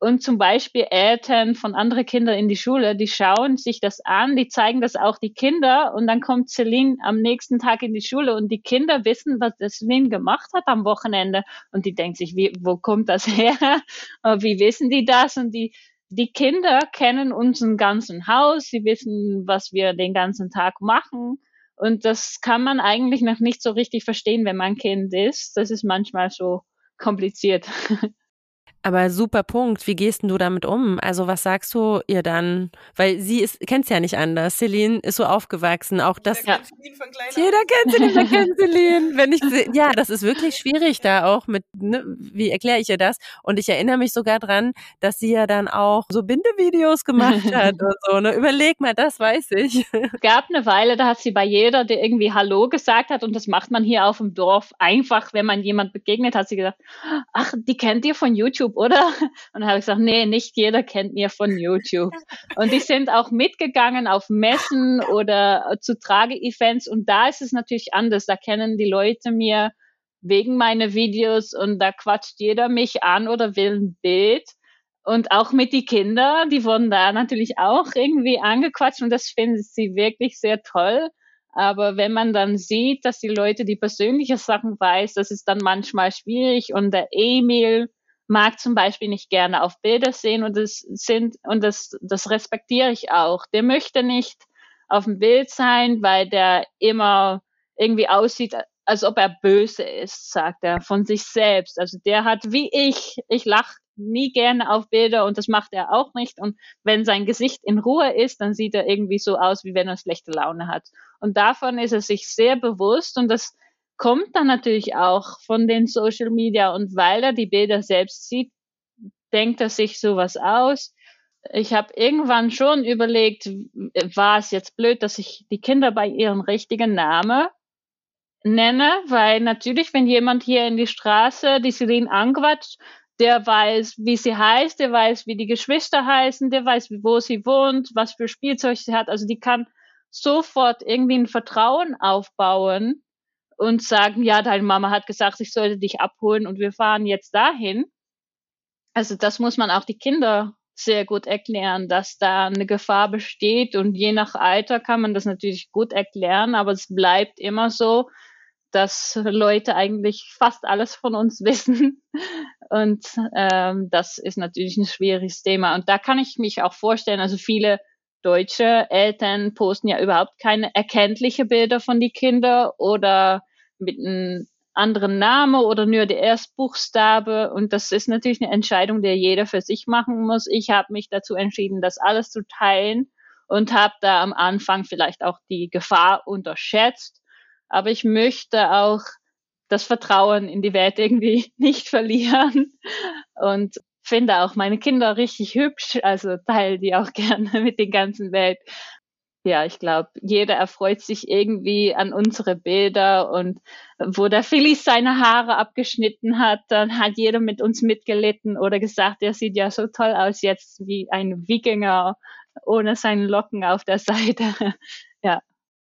Speaker 1: und zum Beispiel Eltern von anderen Kindern in die Schule, die schauen sich das an, die zeigen das auch die Kinder und dann kommt Celine am nächsten Tag in die Schule und die Kinder wissen, was Celine gemacht hat am Wochenende und die denken sich, wie, wo kommt das her? wie wissen die das? Und die, die Kinder kennen unseren ganzen Haus, sie wissen, was wir den ganzen Tag machen. Und das kann man eigentlich noch nicht so richtig verstehen, wenn man Kind ist. Das ist manchmal so kompliziert.
Speaker 3: Aber super Punkt. Wie gehst du damit um? Also was sagst du ihr dann? Weil sie ist, kennt's ja nicht anders. Celine ist so aufgewachsen. Auch das.
Speaker 2: Jeder
Speaker 3: kennt Jeder kennt Celine, wer kennt Celine. Wenn ich, ja, das ist wirklich schwierig da auch mit, ne, wie erkläre ich ihr das? Und ich erinnere mich sogar dran, dass sie ja dann auch so Bindevideos gemacht hat und so. Ne? Überleg mal, das weiß ich.
Speaker 1: Es gab eine Weile, da hat sie bei jeder, der irgendwie Hallo gesagt hat, und das macht man hier auf dem Dorf einfach, wenn man jemand begegnet, hat sie gesagt, ach, die kennt ihr von YouTube YouTube, oder? Und habe ich gesagt, nee, nicht jeder kennt mir von YouTube. Und die sind auch mitgegangen auf Messen oder zu Trage-Events und da ist es natürlich anders. Da kennen die Leute mir wegen meiner Videos und da quatscht jeder mich an oder will ein Bild. Und auch mit die Kinder, die wurden da natürlich auch irgendwie angequatscht und das finden sie wirklich sehr toll. Aber wenn man dann sieht, dass die Leute die persönliche Sachen weiß, das ist dann manchmal schwierig. Und der Emil, mag zum Beispiel nicht gerne auf Bilder sehen und das sind, und das, das respektiere ich auch. Der möchte nicht auf dem Bild sein, weil der immer irgendwie aussieht, als ob er böse ist, sagt er von sich selbst. Also der hat wie ich, ich lache nie gerne auf Bilder und das macht er auch nicht. Und wenn sein Gesicht in Ruhe ist, dann sieht er irgendwie so aus, wie wenn er schlechte Laune hat. Und davon ist er sich sehr bewusst und das kommt dann natürlich auch von den Social Media und weil er die Bilder selbst sieht, denkt er sich sowas aus. Ich habe irgendwann schon überlegt, war es jetzt blöd, dass ich die Kinder bei ihrem richtigen Namen nenne, weil natürlich, wenn jemand hier in die Straße die Celine anquatscht, der weiß, wie sie heißt, der weiß, wie die Geschwister heißen, der weiß, wo sie wohnt, was für Spielzeug sie hat. Also die kann sofort irgendwie ein Vertrauen aufbauen und sagen, ja, deine Mama hat gesagt, ich sollte dich abholen und wir fahren jetzt dahin. Also das muss man auch die Kinder sehr gut erklären, dass da eine Gefahr besteht und je nach Alter kann man das natürlich gut erklären, aber es bleibt immer so, dass Leute eigentlich fast alles von uns wissen. Und ähm, das ist natürlich ein schwieriges Thema. Und da kann ich mich auch vorstellen, also viele deutsche Eltern posten ja überhaupt keine erkenntliche Bilder von die Kinder oder mit einem anderen Name oder nur der Erstbuchstabe. Und das ist natürlich eine Entscheidung, die jeder für sich machen muss. Ich habe mich dazu entschieden, das alles zu teilen und habe da am Anfang vielleicht auch die Gefahr unterschätzt aber ich möchte auch das Vertrauen in die Welt irgendwie nicht verlieren und finde auch meine Kinder richtig hübsch, also teile die auch gerne mit der ganzen Welt. Ja, ich glaube, jeder erfreut sich irgendwie an unsere Bilder und wo der Phyllis seine Haare abgeschnitten hat, dann hat jeder mit uns mitgelitten oder gesagt, er sieht ja so toll aus jetzt wie ein Wikinger ohne seine Locken auf der Seite. ja,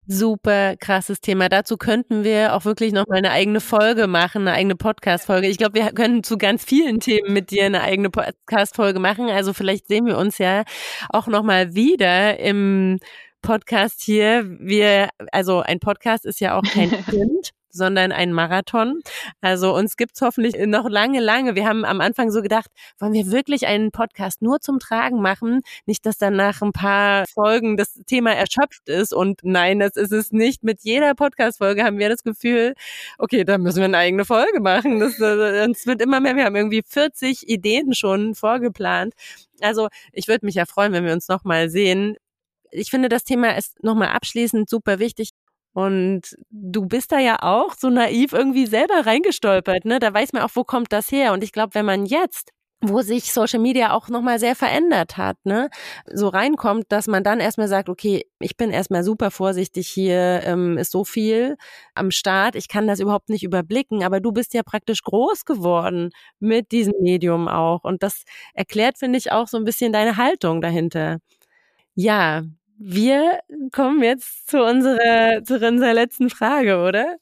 Speaker 3: super krasses Thema. Dazu könnten wir auch wirklich noch mal eine eigene Folge machen, eine eigene Podcast-Folge. Ich glaube, wir können zu ganz vielen Themen mit dir eine eigene Podcast-Folge machen. Also vielleicht sehen wir uns ja auch noch mal wieder im Podcast hier. Wir, also ein Podcast ist ja auch kein Print sondern ein Marathon. Also uns gibt's hoffentlich noch lange, lange. Wir haben am Anfang so gedacht, wollen wir wirklich einen Podcast nur zum Tragen machen? Nicht, dass dann nach ein paar Folgen das Thema erschöpft ist. Und nein, das ist es nicht. Mit jeder Podcast-Folge haben wir das Gefühl, okay, da müssen wir eine eigene Folge machen. Das, das wird immer mehr. Wir haben irgendwie 40 Ideen schon vorgeplant. Also ich würde mich ja freuen, wenn wir uns nochmal sehen. Ich finde, das Thema ist nochmal abschließend super wichtig. Und du bist da ja auch so naiv irgendwie selber reingestolpert, ne? Da weiß man auch, wo kommt das her? Und ich glaube, wenn man jetzt wo sich Social Media auch nochmal sehr verändert hat, ne, so reinkommt, dass man dann erstmal sagt, okay, ich bin erstmal super vorsichtig hier, ähm, ist so viel am Start, ich kann das überhaupt nicht überblicken, aber du bist ja praktisch groß geworden mit diesem Medium auch und das erklärt, finde ich, auch so ein bisschen deine Haltung dahinter. Ja, wir kommen jetzt zu unserer, zu unserer letzten Frage, oder?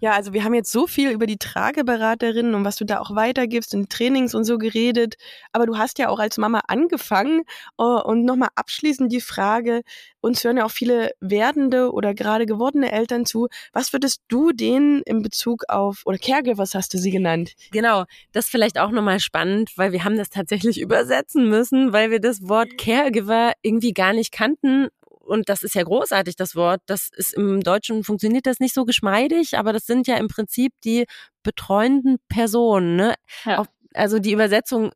Speaker 2: Ja, also wir haben jetzt so viel über die Trageberaterin und was du da auch weitergibst und Trainings und so geredet. Aber du hast ja auch als Mama angefangen. Uh, und nochmal abschließend die Frage, uns hören ja auch viele werdende oder gerade gewordene Eltern zu. Was würdest du denen in Bezug auf, oder Caregivers hast du sie genannt?
Speaker 3: Genau, das ist vielleicht auch nochmal spannend, weil wir haben das tatsächlich übersetzen müssen, weil wir das Wort Caregiver irgendwie gar nicht kannten und das ist ja großartig, das Wort. Das ist im Deutschen funktioniert das nicht so geschmeidig, aber das sind ja im Prinzip die betreuenden Personen. Ne? Ja. also die Übersetzung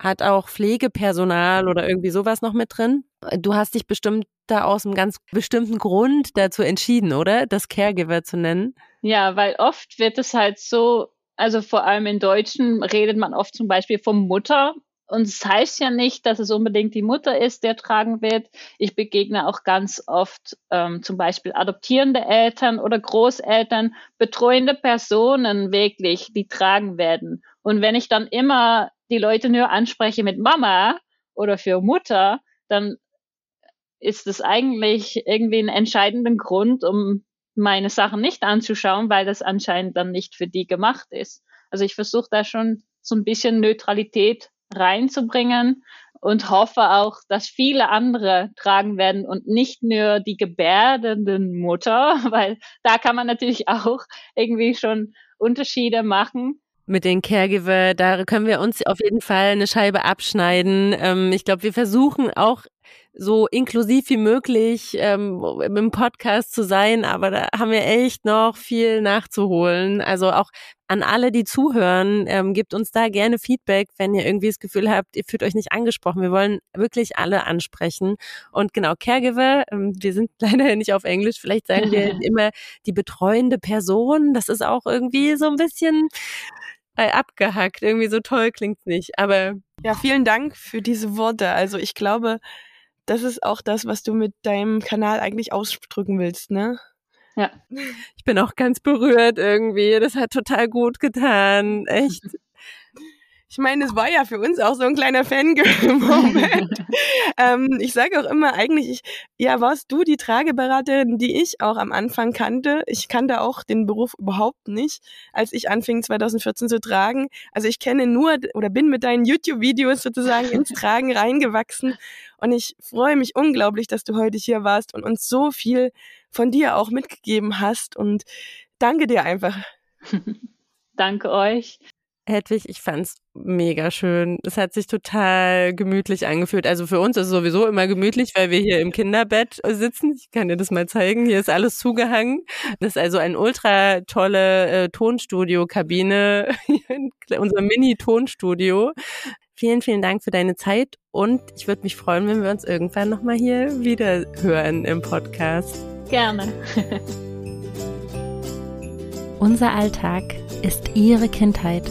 Speaker 3: hat auch Pflegepersonal oder irgendwie sowas noch mit drin. Du hast dich bestimmt da aus einem ganz bestimmten Grund dazu entschieden, oder? Das Caregiver zu nennen.
Speaker 1: Ja, weil oft wird es halt so, also vor allem in Deutschen redet man oft zum Beispiel vom Mutter und es das heißt ja nicht, dass es unbedingt die Mutter ist, der tragen wird. Ich begegne auch ganz oft ähm, zum Beispiel adoptierende Eltern oder Großeltern, betreuende Personen wirklich, die tragen werden. Und wenn ich dann immer die Leute nur anspreche mit Mama oder für Mutter, dann ist es eigentlich irgendwie ein entscheidenden Grund, um meine Sachen nicht anzuschauen, weil das anscheinend dann nicht für die gemacht ist. Also ich versuche da schon so ein bisschen Neutralität reinzubringen und hoffe auch, dass viele andere tragen werden und nicht nur die gebärdenden Mutter, weil da kann man natürlich auch irgendwie schon Unterschiede machen
Speaker 3: mit den Caregiver, da können wir uns auf jeden Fall eine Scheibe abschneiden. Ähm, ich glaube, wir versuchen auch so inklusiv wie möglich ähm, im Podcast zu sein, aber da haben wir echt noch viel nachzuholen. Also auch an alle, die zuhören, ähm, gebt uns da gerne Feedback, wenn ihr irgendwie das Gefühl habt, ihr fühlt euch nicht angesprochen. Wir wollen wirklich alle ansprechen. Und genau, Caregiver, ähm, wir sind leider nicht auf Englisch, vielleicht sagen wir immer die betreuende Person. Das ist auch irgendwie so ein bisschen äh, abgehackt. Irgendwie so toll klingt's nicht. Aber
Speaker 2: ja, vielen Dank für diese Worte. Also ich glaube, das ist auch das, was du mit deinem Kanal eigentlich ausdrücken willst, ne?
Speaker 3: Ja. Ich bin auch ganz berührt irgendwie. Das hat total gut getan. Echt.
Speaker 2: Ich meine, es war ja für uns auch so ein kleiner Fangirl-Moment. ähm, ich sage auch immer, eigentlich, ich, ja, warst du die Trageberaterin, die ich auch am Anfang kannte. Ich kannte auch den Beruf überhaupt nicht, als ich anfing 2014 zu tragen. Also ich kenne nur oder bin mit deinen YouTube-Videos sozusagen ins Tragen reingewachsen. Und ich freue mich unglaublich, dass du heute hier warst und uns so viel von dir auch mitgegeben hast. Und danke dir einfach.
Speaker 1: danke euch.
Speaker 3: Hedwig, ich fand's mega schön. Es hat sich total gemütlich angefühlt. Also für uns ist es sowieso immer gemütlich, weil wir hier im Kinderbett sitzen. Ich kann dir das mal zeigen. Hier ist alles zugehangen. Das ist also ein ultra tolle äh, Tonstudio-Kabine, unser Mini-Tonstudio. Vielen, vielen Dank für deine Zeit und ich würde mich freuen, wenn wir uns irgendwann nochmal hier wieder hören im Podcast.
Speaker 1: Gerne.
Speaker 4: Unser Alltag ist Ihre Kindheit.